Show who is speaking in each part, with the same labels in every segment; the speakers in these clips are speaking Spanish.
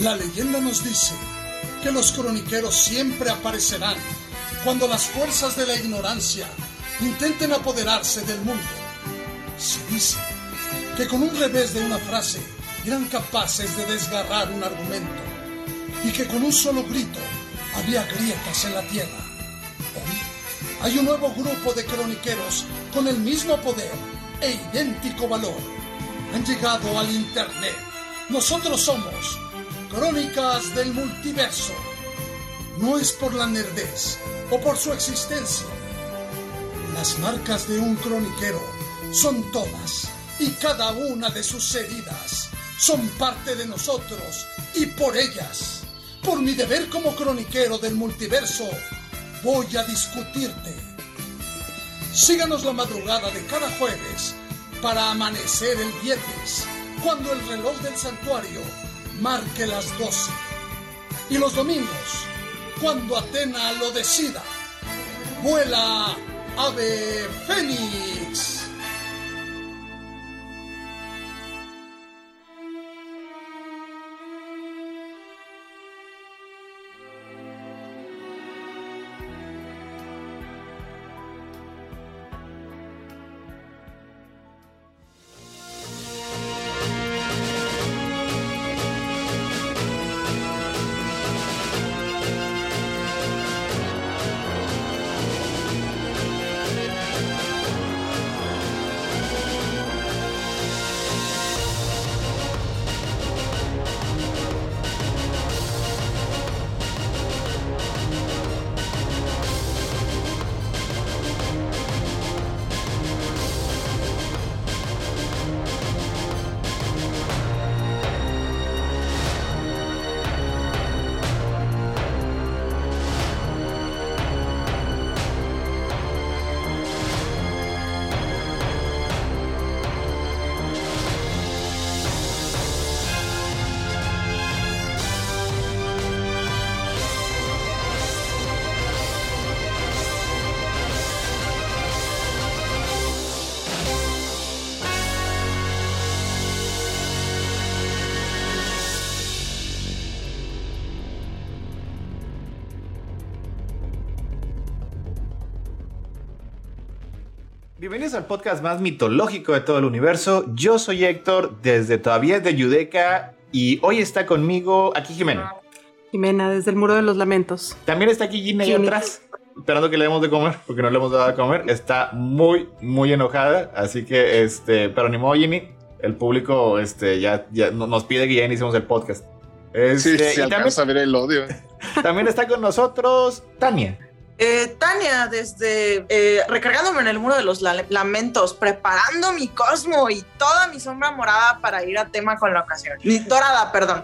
Speaker 1: La leyenda nos dice que los croniqueros siempre aparecerán cuando las fuerzas de la ignorancia intenten apoderarse del mundo. Se dice que con un revés de una frase eran capaces de desgarrar un argumento y que con un solo grito había grietas en la tierra. Hoy hay un nuevo grupo de croniqueros con el mismo poder e idéntico valor. Han llegado al Internet. Nosotros somos Crónicas del Multiverso. No es por la nerdez o por su existencia. Las marcas de un croniquero son todas y cada una de sus heridas son parte de nosotros y por ellas, por mi deber como croniquero del multiverso, voy a discutirte. Síganos la madrugada de cada jueves para amanecer el viernes, cuando el reloj del santuario marque las doce. Y los domingos, cuando Atena lo decida. Vuela, ave fénix.
Speaker 2: Bienvenidos al podcast más mitológico de todo el universo. Yo soy Héctor, desde todavía de Yudeca, y hoy está conmigo aquí Jimena.
Speaker 3: Jimena, desde el Muro de los Lamentos.
Speaker 2: También está aquí Gina ahí atrás, esperando que le demos de comer, porque no le hemos dado de comer. Está muy, muy enojada, así que, este, pero ni modo, Ginny. El público este, ya, ya nos pide que ya iniciemos el podcast.
Speaker 4: sí,
Speaker 2: Este,
Speaker 4: se
Speaker 2: y
Speaker 4: alcanza a ver el odio.
Speaker 2: también está con nosotros Tania.
Speaker 5: Eh, Tania, desde eh, recargándome en el muro de los la- lamentos, preparando mi cosmo y toda mi sombra morada para ir a tema con la ocasión. Ni- Dorada, perdón.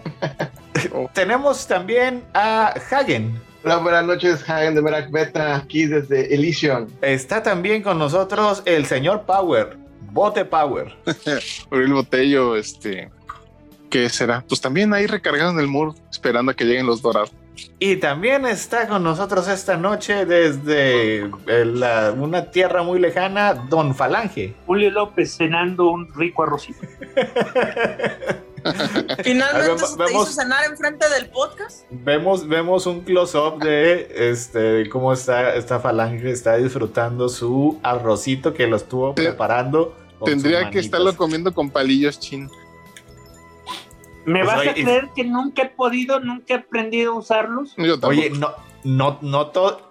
Speaker 2: Tenemos también a Hagen.
Speaker 6: Hola, buenas noches, Hagen de Merak Beta, aquí desde Elysium.
Speaker 2: Está también con nosotros el señor Power. Bote Power.
Speaker 4: Por el botello, este. ¿Qué será? Pues también ahí recargado en el muro, esperando a que lleguen los dorados.
Speaker 2: Y también está con nosotros esta noche desde la- una tierra muy lejana, Don Falange.
Speaker 7: Julio López cenando un rico arrocito.
Speaker 5: Finalmente
Speaker 2: Vemos-
Speaker 5: se te
Speaker 2: vemos-
Speaker 5: hizo cenar enfrente del podcast.
Speaker 2: Vemos, vemos un close-up de este, cómo está esta Falange, está disfrutando su arrocito que lo estuvo preparando.
Speaker 4: Tendría que estarlo comiendo con palillos chin.
Speaker 7: ¿Me
Speaker 2: Pues,
Speaker 7: vas
Speaker 2: oye,
Speaker 7: a
Speaker 2: y-
Speaker 7: creer que nunca he podido, nunca he aprendido a usarlos?
Speaker 4: Yo.
Speaker 2: Oye, no, no, no todo.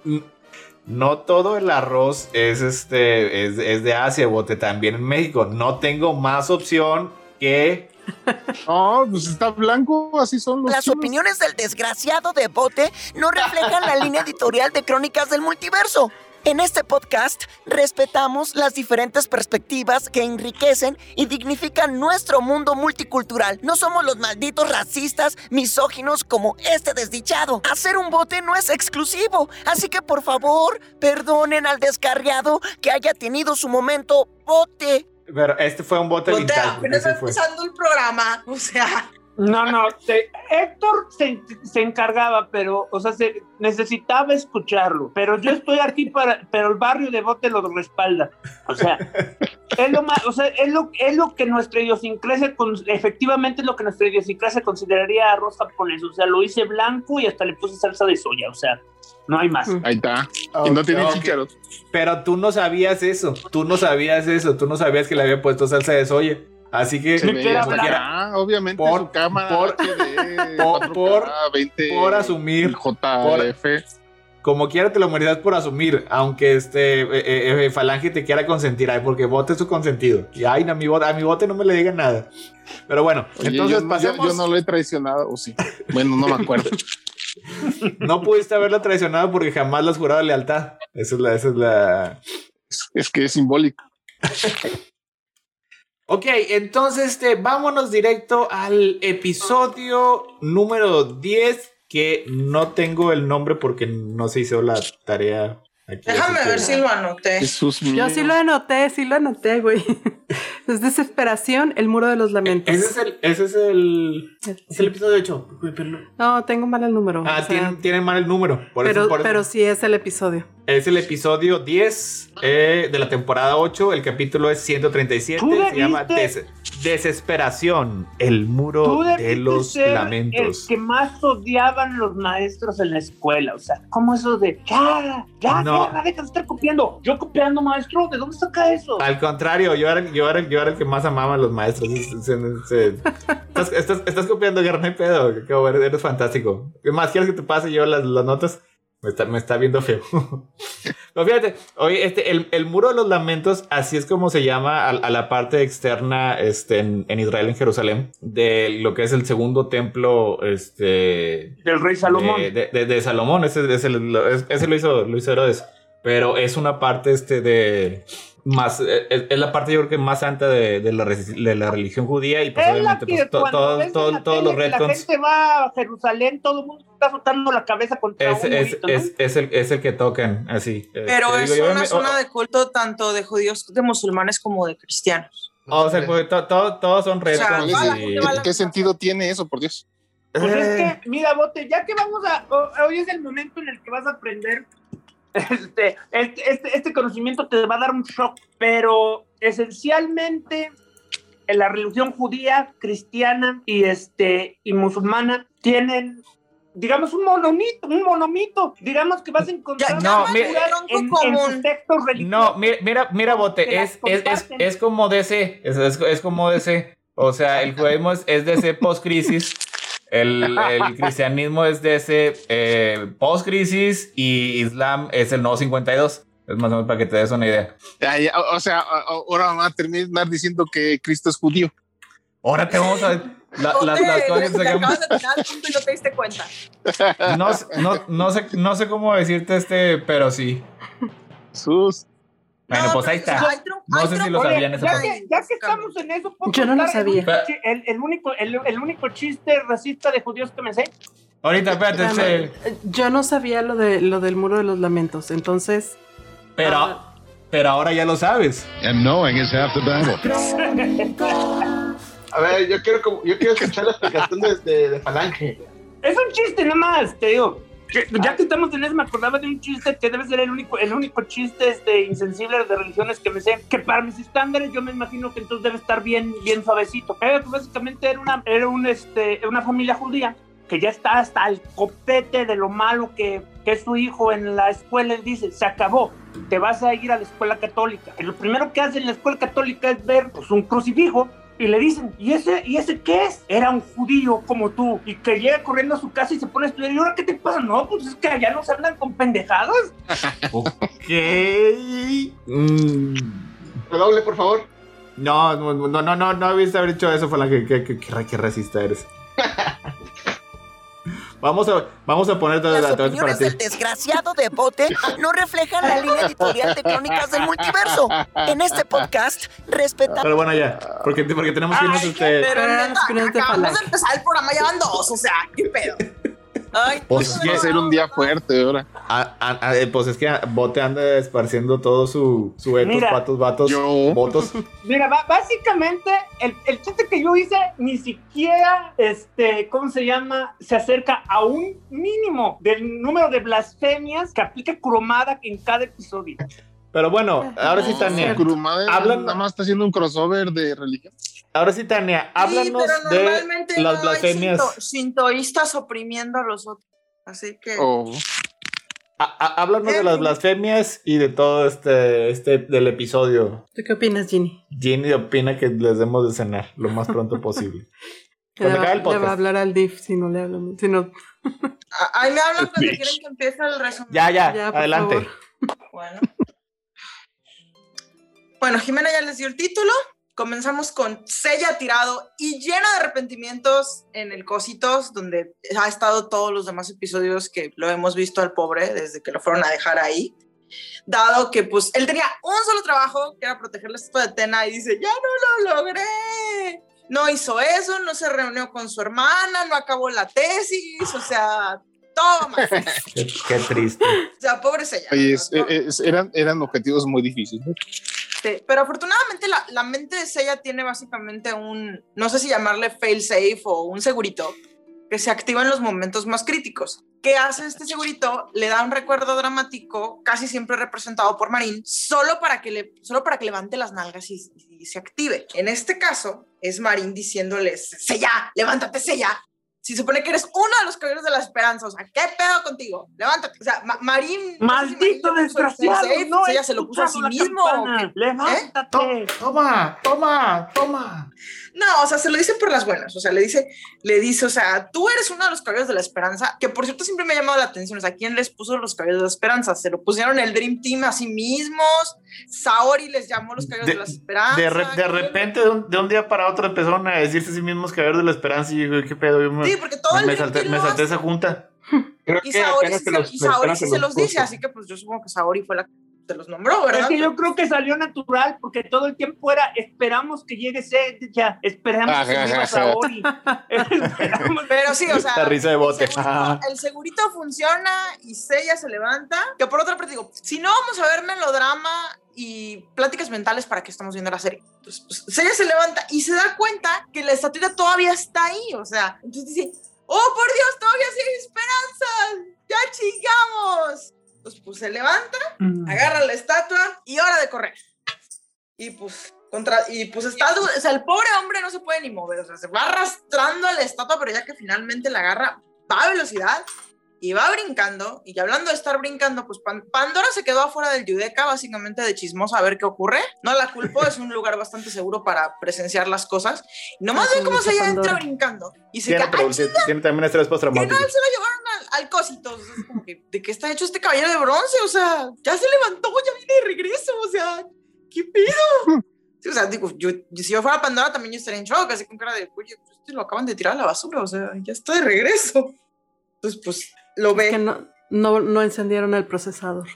Speaker 2: No todo el arroz es este es, es de Asia, bote también en México. No tengo más opción que
Speaker 4: No, pues está blanco, así son los
Speaker 8: Las
Speaker 4: chinos.
Speaker 8: opiniones del desgraciado de Bote no reflejan la línea editorial de Crónicas del Multiverso. En este podcast respetamos las diferentes perspectivas que enriquecen y dignifican nuestro mundo multicultural. No somos los malditos racistas, misóginos como este desdichado. Hacer un bote no es exclusivo, así que por favor, perdonen al descarriado que haya tenido su momento bote.
Speaker 2: Pero este fue un bote
Speaker 5: Botea, apenas
Speaker 2: ese
Speaker 5: está empezando el programa. O sea,
Speaker 7: No, no, te- Héctor se, se encargaba, pero, o sea, se necesitaba escucharlo. Pero yo estoy aquí para, pero el barrio de Bote lo respalda. O sea, es lo más, o sea, es lo, es lo que nuestra idiosincrasia, con- efectivamente es lo que nuestra idiosincrasia consideraría arroz japonés. O sea, lo hice blanco y hasta le puse salsa de soya. O sea, no hay más.
Speaker 4: Ahí está. Y no tiene
Speaker 2: Ok.
Speaker 4: chícharos.
Speaker 2: Pero tú no sabías eso. Tú no sabías eso. Tú no sabías que le había puesto salsa de soya. Así que,
Speaker 4: acá, obviamente
Speaker 2: Por-
Speaker 4: su cámara
Speaker 2: por-
Speaker 4: HD,
Speaker 2: por-
Speaker 4: 4K,
Speaker 2: por-
Speaker 4: 20
Speaker 2: por asumir,
Speaker 4: JF.
Speaker 2: como quiera te lo mereces por asumir, aunque este eh, eh, eh, Falange te quiera consentir, ay, porque bote es su consentido. Y ay, a mi bote, a mi bote no me le digan nada. Pero bueno,
Speaker 4: Oye,
Speaker 2: entonces
Speaker 4: yo,
Speaker 2: pasemos.
Speaker 4: yo no lo he traicionado, o sí. Bueno, no me acuerdo.
Speaker 2: No pudiste haberla traicionado porque jamás le has jurado lealtad. Esa es la, esa es la.
Speaker 4: es, es que es simbólico.
Speaker 2: Ok, entonces este, vámonos directo al episodio número 10, que no tengo el nombre porque no se hizo la tarea aquí.
Speaker 5: Déjame ver
Speaker 2: que-
Speaker 5: si lo anoté.
Speaker 4: Jesús mío.
Speaker 3: Yo sí lo anoté, sí lo anoté, güey. Es desesperación, el muro de los lamentos.
Speaker 2: Ese es el, ese es el, es el episodio 8.
Speaker 3: No, tengo mal el número.
Speaker 2: Ah,
Speaker 3: o sea,
Speaker 2: tienen, tienen mal el número. Por
Speaker 3: pero,
Speaker 2: eso, por eso-
Speaker 3: pero sí es el episodio.
Speaker 2: Es el episodio 10 eh, de la temporada 8. El capítulo es 137.
Speaker 7: ¿Tú
Speaker 2: Se llama Des- Desesperación. El muro
Speaker 7: Tú
Speaker 2: de
Speaker 7: debiste
Speaker 2: los
Speaker 7: ser
Speaker 2: lamentos.
Speaker 7: El que más odiaban los maestros en la escuela. O sea, ¿cómo eso de ya, ya,
Speaker 2: No.
Speaker 7: ya, deja de estar copiando? Yo copiando, maestro, ¿de dónde saca eso?
Speaker 2: Al contrario, yo era, yo, era, el- yo era el que más amaba a los maestros. Se- se- se- estás, estás, estás copiando, Guerra, no hay pedo. eres fantástico. ¿Qué más quieres que te pase yo las, las notas? Me está, me está viendo feo. Pero fíjate, oye, este, el, el muro de los lamentos, así es como se llama a, a la parte externa este, en, en Israel, en Jerusalén, de lo que es el segundo templo este,
Speaker 7: Del rey Salomón.
Speaker 2: de, de- de- de Salomón, ese, ese ese lo hizo, lo hizo Herodes. Pero es una parte este de más, eh, es, es la parte yo creo que más santa de, de la, de la religión judía y pues
Speaker 7: es
Speaker 2: obviamente pues, to- todo- todo-
Speaker 7: la
Speaker 2: todos los
Speaker 7: que la gente va a Jerusalén, todo el mundo está soltando la cabeza contra
Speaker 2: Es,
Speaker 7: un
Speaker 2: es,
Speaker 7: murito, ¿no?
Speaker 2: es, es el, es el que tocan así.
Speaker 5: Pero
Speaker 2: Este,
Speaker 5: es
Speaker 2: digo,
Speaker 5: una
Speaker 2: me-
Speaker 5: zona
Speaker 2: o-
Speaker 5: de culto tanto de judíos, de musulmanes como de cristianos.
Speaker 2: o sea, pues, to- to- todos son
Speaker 5: sea,
Speaker 2: retcons
Speaker 5: va la
Speaker 2: y-
Speaker 4: ¿Qué sentido tiene eso, por Dios?
Speaker 7: Pues es
Speaker 2: Eh.
Speaker 7: que, mira, Bote, ya que vamos a. ho- Hoy es el momento en el que vas a aprender. Este, este, este, este conocimiento te va a dar un shock, pero esencialmente en la religión judía, cristiana y, este, y musulmana tienen, digamos, un monomito, un monomito. Digamos que vas a encontrar
Speaker 5: Ya-
Speaker 2: no, mira-
Speaker 7: en, en
Speaker 5: común.
Speaker 7: sus textos religiosos.
Speaker 2: No, mira, mira, Bote, es, es, es, es como DC, es, es, es como DC. O sea, el judaísmo es, es DC post-crisis, el, el cristianismo es DC eh, post-crisis y Islam es el nuevo 52. Es más o menos para que te des una idea.
Speaker 4: O, o sea, ahora van a terminar diciendo que Cristo es judío.
Speaker 2: Ahora te vamos a ver la- las, las cosas que
Speaker 5: te
Speaker 2: sacamos.
Speaker 5: acabas de tirar el punto y no te diste cuenta.
Speaker 2: No, sé- no, no, sé, no sé cómo decirte este, pero sí.
Speaker 4: Jesús.
Speaker 2: Bueno,
Speaker 5: No,
Speaker 2: pues ahí está. No
Speaker 5: hay
Speaker 2: sé si lo sabían esa
Speaker 7: ya
Speaker 2: parte.
Speaker 7: que, ya que estamos en eso, ¿puedo
Speaker 3: Yo no lo sabía.
Speaker 7: El, el único, el, el único chiste racista de judíos que me sé.
Speaker 2: Ahorita, espérate,
Speaker 3: Yo no sabía lo, de, lo del muro de los lamentos, entonces...
Speaker 2: pero,
Speaker 3: Ah.
Speaker 2: pero ahora ya lo sabes.
Speaker 9: And knowing is half the battle.
Speaker 6: A ver, yo quiero, como- yo quiero escuchar la explicación de, de, de Falange.
Speaker 7: Es un chiste nada más, te digo. Que- ya que estamos en eso, me acordaba de un chiste que debe ser el único, el único chiste este, insensible de religiones que me sé. Que para mis estándares, yo me imagino que entonces debe estar bien, bien suavecito. Pero que básicamente era una, era un, este, una familia judía que ya está hasta el copete de lo malo que, que es su hijo en la escuela. Él dice: Se acabó, te vas a ir a la escuela católica. Y lo primero que hace en la escuela católica es ver pues, un crucifijo y le dicen, ¿y ese, ¿y ese qué es? Era un judío como tú. Y que llega corriendo a su casa y se pone a estudiar. ¿Y ahora qué te pasa? No, pues es que allá no se andan con pendejadas.
Speaker 2: Ok. Mm,
Speaker 6: Redoble, por favor.
Speaker 2: No, no, no, no, no, no habías haber dicho eso, fue la que, que, que, que, que racista eres. Vamos a, vamos a poner todas
Speaker 8: Las
Speaker 2: para
Speaker 8: opiniones
Speaker 2: ti.
Speaker 8: del desgraciado de Bote no reflejan la línea editorial de Crónicas del Multiverso. En este podcast, respetamos
Speaker 2: Pero bueno, ya, porque, porque tenemos que irnos
Speaker 5: Ay,
Speaker 2: este.
Speaker 5: Pero
Speaker 3: Pero
Speaker 5: acabamos de empezar el programa, ya van dos, o sea, qué pedo. Ay,
Speaker 2: Pues,
Speaker 5: no,
Speaker 4: Va a ser un día fuerte ahora.
Speaker 2: A- a- a- eh, pues es que Bote anda esparciendo todo su, su etos,
Speaker 7: Mira,
Speaker 2: patos, vatos,
Speaker 4: yo-
Speaker 2: votos.
Speaker 7: Mira, básicamente el, el chiste que yo hice ni siquiera, este, ¿cómo se llama? Se acerca a un mínimo del número de blasfemias que aplica Kurumada en cada episodio.
Speaker 2: Pero bueno, ahora sí, Tania. Hablan-
Speaker 4: nada más está haciendo un crossover de religión.
Speaker 2: Ahora sí, Tania, háblanos
Speaker 5: sí,
Speaker 2: de las
Speaker 5: no
Speaker 2: blasfemias.
Speaker 5: Hay oprimiendo a los otros. Así que.
Speaker 4: O
Speaker 2: A- a- háblanos de
Speaker 5: Eh.
Speaker 2: las blasfemias y de todo este, este del episodio.
Speaker 3: ¿Tú qué opinas, Ginny?
Speaker 2: Ginny opina que les demos de cenar lo más pronto posible.
Speaker 3: Le
Speaker 2: Cuando
Speaker 3: va,
Speaker 2: acabe el
Speaker 3: le va a
Speaker 2: podcast.
Speaker 3: hablar al DIF si no le hablan. Si no,
Speaker 5: Ahí me hablan cuando
Speaker 4: Bitch.
Speaker 5: quieren que empiece el resumen.
Speaker 2: Ya, ya,
Speaker 3: Ya,
Speaker 2: adelante.
Speaker 5: Bueno. Bueno, Jimena ya les dio el título. Comenzamos con Sella tirado y lleno de arrepentimientos en el Cositos, donde ha estado todos los demás episodios que lo hemos visto al pobre desde que lo fueron a dejar ahí. Dado que pues él tenía un solo trabajo, que era proteger la estatua de Tena, y dice, ya no lo logré. No hizo eso, no se reunió con su hermana, no acabó la tesis, o sea, todo mal.
Speaker 2: Qué, qué triste.
Speaker 5: O sea, pobre Sella.
Speaker 4: Oye, es-
Speaker 5: verdad.
Speaker 4: es- eran, eran objetivos muy difíciles.
Speaker 5: Sí, pero afortunadamente la, la mente de Seiya tiene básicamente un, no sé si llamarle fail safe o un segurito, que se activa en los momentos más críticos. ¿Qué hace este segurito? Le da un recuerdo dramático, casi siempre representado por Marín, solo para que, le, solo para que levante las nalgas y, y se active. En este caso, es Marín diciéndoles, Seiya, levántate, Seiya. Si se supone que eres uno de los caballeros de la esperanza, o sea, ¿qué pedo contigo? Levántate. O sea, Ma- Marín... no sé si Marín
Speaker 7: Maldito desgraciado, no he
Speaker 5: se lo puso a sí mismo. ¿o
Speaker 7: campana.
Speaker 5: qué?
Speaker 7: Levántate.
Speaker 2: Toma, toma, toma.
Speaker 5: No, o sea, se lo dice por las buenas. O sea, le dice, le dice, o sea, tú eres uno de los caballeros de la esperanza, que por cierto siempre me ha llamado la atención. O sea, ¿quién les puso los caballeros de la esperanza? Se lo pusieron el Dream Team a sí mismos. Saori les llamó los caballeros de,
Speaker 2: De-
Speaker 5: la esperanza.
Speaker 2: De, re- de
Speaker 5: ¿quién?
Speaker 2: repente, de un, de un día para otro, empezaron a decirse a sí mismos haber de la esperanza. Y yo, ¿qué pedo? Yo me,
Speaker 5: Sí, porque todo el
Speaker 2: me
Speaker 5: Dream
Speaker 2: salté,
Speaker 5: Team
Speaker 2: me salté esa junta.
Speaker 6: Creo
Speaker 5: Y
Speaker 6: que
Speaker 5: Saori, sí
Speaker 6: se
Speaker 5: se,
Speaker 6: los,
Speaker 5: y Saori
Speaker 6: apenas
Speaker 5: sí
Speaker 6: se
Speaker 5: los dice, así que pues yo supongo que Saori fue la que se los nombró, ¿verdad?
Speaker 7: Es que yo creo que salió natural porque todo el tiempo era esperamos que llegue ya, esperamos que
Speaker 4: Ajá, ajá.
Speaker 7: Saori. Esperamos-
Speaker 5: Pero sí, o sea,
Speaker 2: La risa de bote.
Speaker 5: El segurito, el segurito funciona y Seiya se levanta. Que por otra parte digo, si no vamos a ver melodrama y pláticas mentales, ¿para qué estamos viendo la serie? Entonces, pues, Seiya se levanta y se da cuenta que la estatua todavía está ahí. O sea, entonces dice, oh por Dios, todavía sí hay esperanza. Ya chingamos. Pues se levanta, agarra la estatua y hora de correr. Y pues, contra, y pues está, du- o sea, el pobre hombre no se puede ni mover, o sea, se va arrastrando a la estatua, pero ya que finalmente la agarra, va a velocidad y va brincando. Y hablando de estar brincando, pues Pan- Pandora se quedó afuera del Yudeca, básicamente de chismosa a ver qué ocurre. No la culpo, es un lugar bastante seguro para presenciar las cosas. Y nomás
Speaker 3: Ah,
Speaker 5: ve cómo se ella entra brincando y se
Speaker 2: Tiene, pero-
Speaker 5: ¡ay,
Speaker 2: tiene también estrés
Speaker 5: que no,
Speaker 2: postraumático.
Speaker 5: se lo llevaron al, al cosito. Es como que, ¿de qué está hecho este caballero de bronce? O sea, ya se levantó, ya viene de regreso. O sea, ¿qué pedo? Sí, o sea, digo, yo, yo- si yo fuera Pandora también yo estaría en shock, así con cara de, oye, pues este lo acaban de tirar a la basura, o sea, ya está de regreso. Entonces, pues, lo ve.
Speaker 3: Es que no, no, no encendieron el procesador.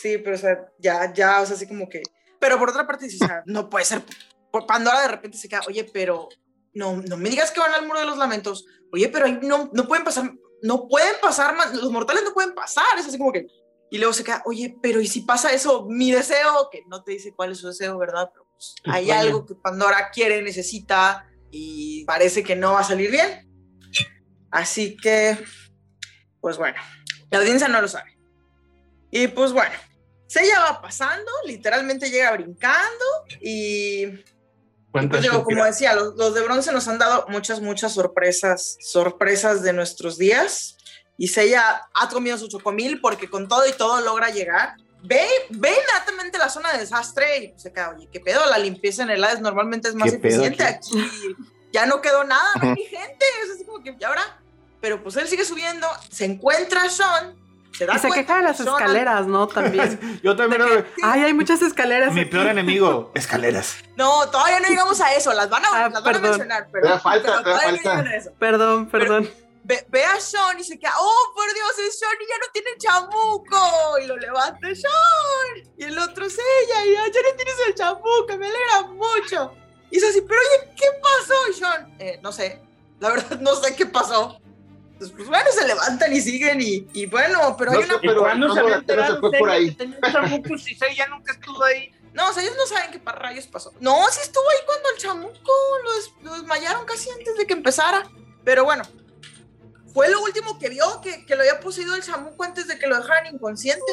Speaker 5: Sí, pero o sea, ya, ya, o sea, así como que. Pero por otra parte, dices, o sea, no puede ser. Por Pandora de repente se queda, oye, pero no, no me digas que van al muro de los lamentos. Oye, pero ahí no, no pueden pasar, no pueden pasar más, los mortales no pueden pasar. Es así como que. Y luego se queda, oye, pero ¿y si pasa eso? Mi deseo, que no te dice cuál es su deseo, ¿verdad? Pero pues, hay algo que Pandora quiere, necesita y parece que no va a salir bien. Así que, pues bueno, la audiencia no lo sabe. Y pues bueno, Seiya va pasando, literalmente llega brincando y, pues digo, como decía, los, los de bronce nos han dado muchas, muchas sorpresas, sorpresas de nuestros días. Y Seiya ha comido su chocomil porque con todo y todo logra llegar. Ve, ve inmediatamente la zona de desastre y pues se queda, oye, ¿qué pedo? La limpieza en el Hades normalmente es más
Speaker 2: ¿Qué pedo
Speaker 5: eficiente.
Speaker 2: aquí?
Speaker 5: Aquí ya no quedó nada, no hay gente. Es así como que, ¿y ahora? Pero pues él sigue subiendo, se encuentra a Sean, se da
Speaker 3: Y se
Speaker 5: cuenta
Speaker 3: queja de
Speaker 5: que
Speaker 3: las
Speaker 5: Sean-
Speaker 3: escaleras, ¿no? También.
Speaker 2: Yo también.
Speaker 3: Que, Ay, hay muchas escaleras.
Speaker 2: Mi
Speaker 3: aquí".
Speaker 2: peor enemigo, escaleras.
Speaker 5: No, todavía no llegamos a eso, las van a,
Speaker 3: Ah,
Speaker 5: las van a mencionar, pero,
Speaker 6: Todavía falta,
Speaker 5: pero no
Speaker 6: falta.
Speaker 5: a eso.
Speaker 3: Perdón,
Speaker 5: Pero-
Speaker 3: perdón.
Speaker 5: Ve, ve a Sean y se queda, oh, por Dios, es Sean y ya no tiene chamuco. Y lo levanta Sean. Y el otro es ella y ya no tienes el chamuco, me alegra mucho. Y es así, pero oye, ¿qué pasó? Y Sean, "Eh, no sé, la verdad no sé qué pasó. Entonces, pues bueno, se levantan y siguen y, y bueno, pero hay
Speaker 6: No
Speaker 5: una...
Speaker 6: sé, pero
Speaker 7: ¿Cuándo
Speaker 6: no,
Speaker 7: se había enterado
Speaker 6: fue por ahí.
Speaker 7: chamuco si Seiya nunca estuvo ahí?
Speaker 5: No, o sea, ellos no saben qué para rayos pasó. No, sí estuvo ahí cuando el chamuco lo, des- lo desmayaron casi antes de que empezara. Pero bueno, fue lo último que vio, que, que lo había poseído el chamuco antes de que lo dejaran inconsciente.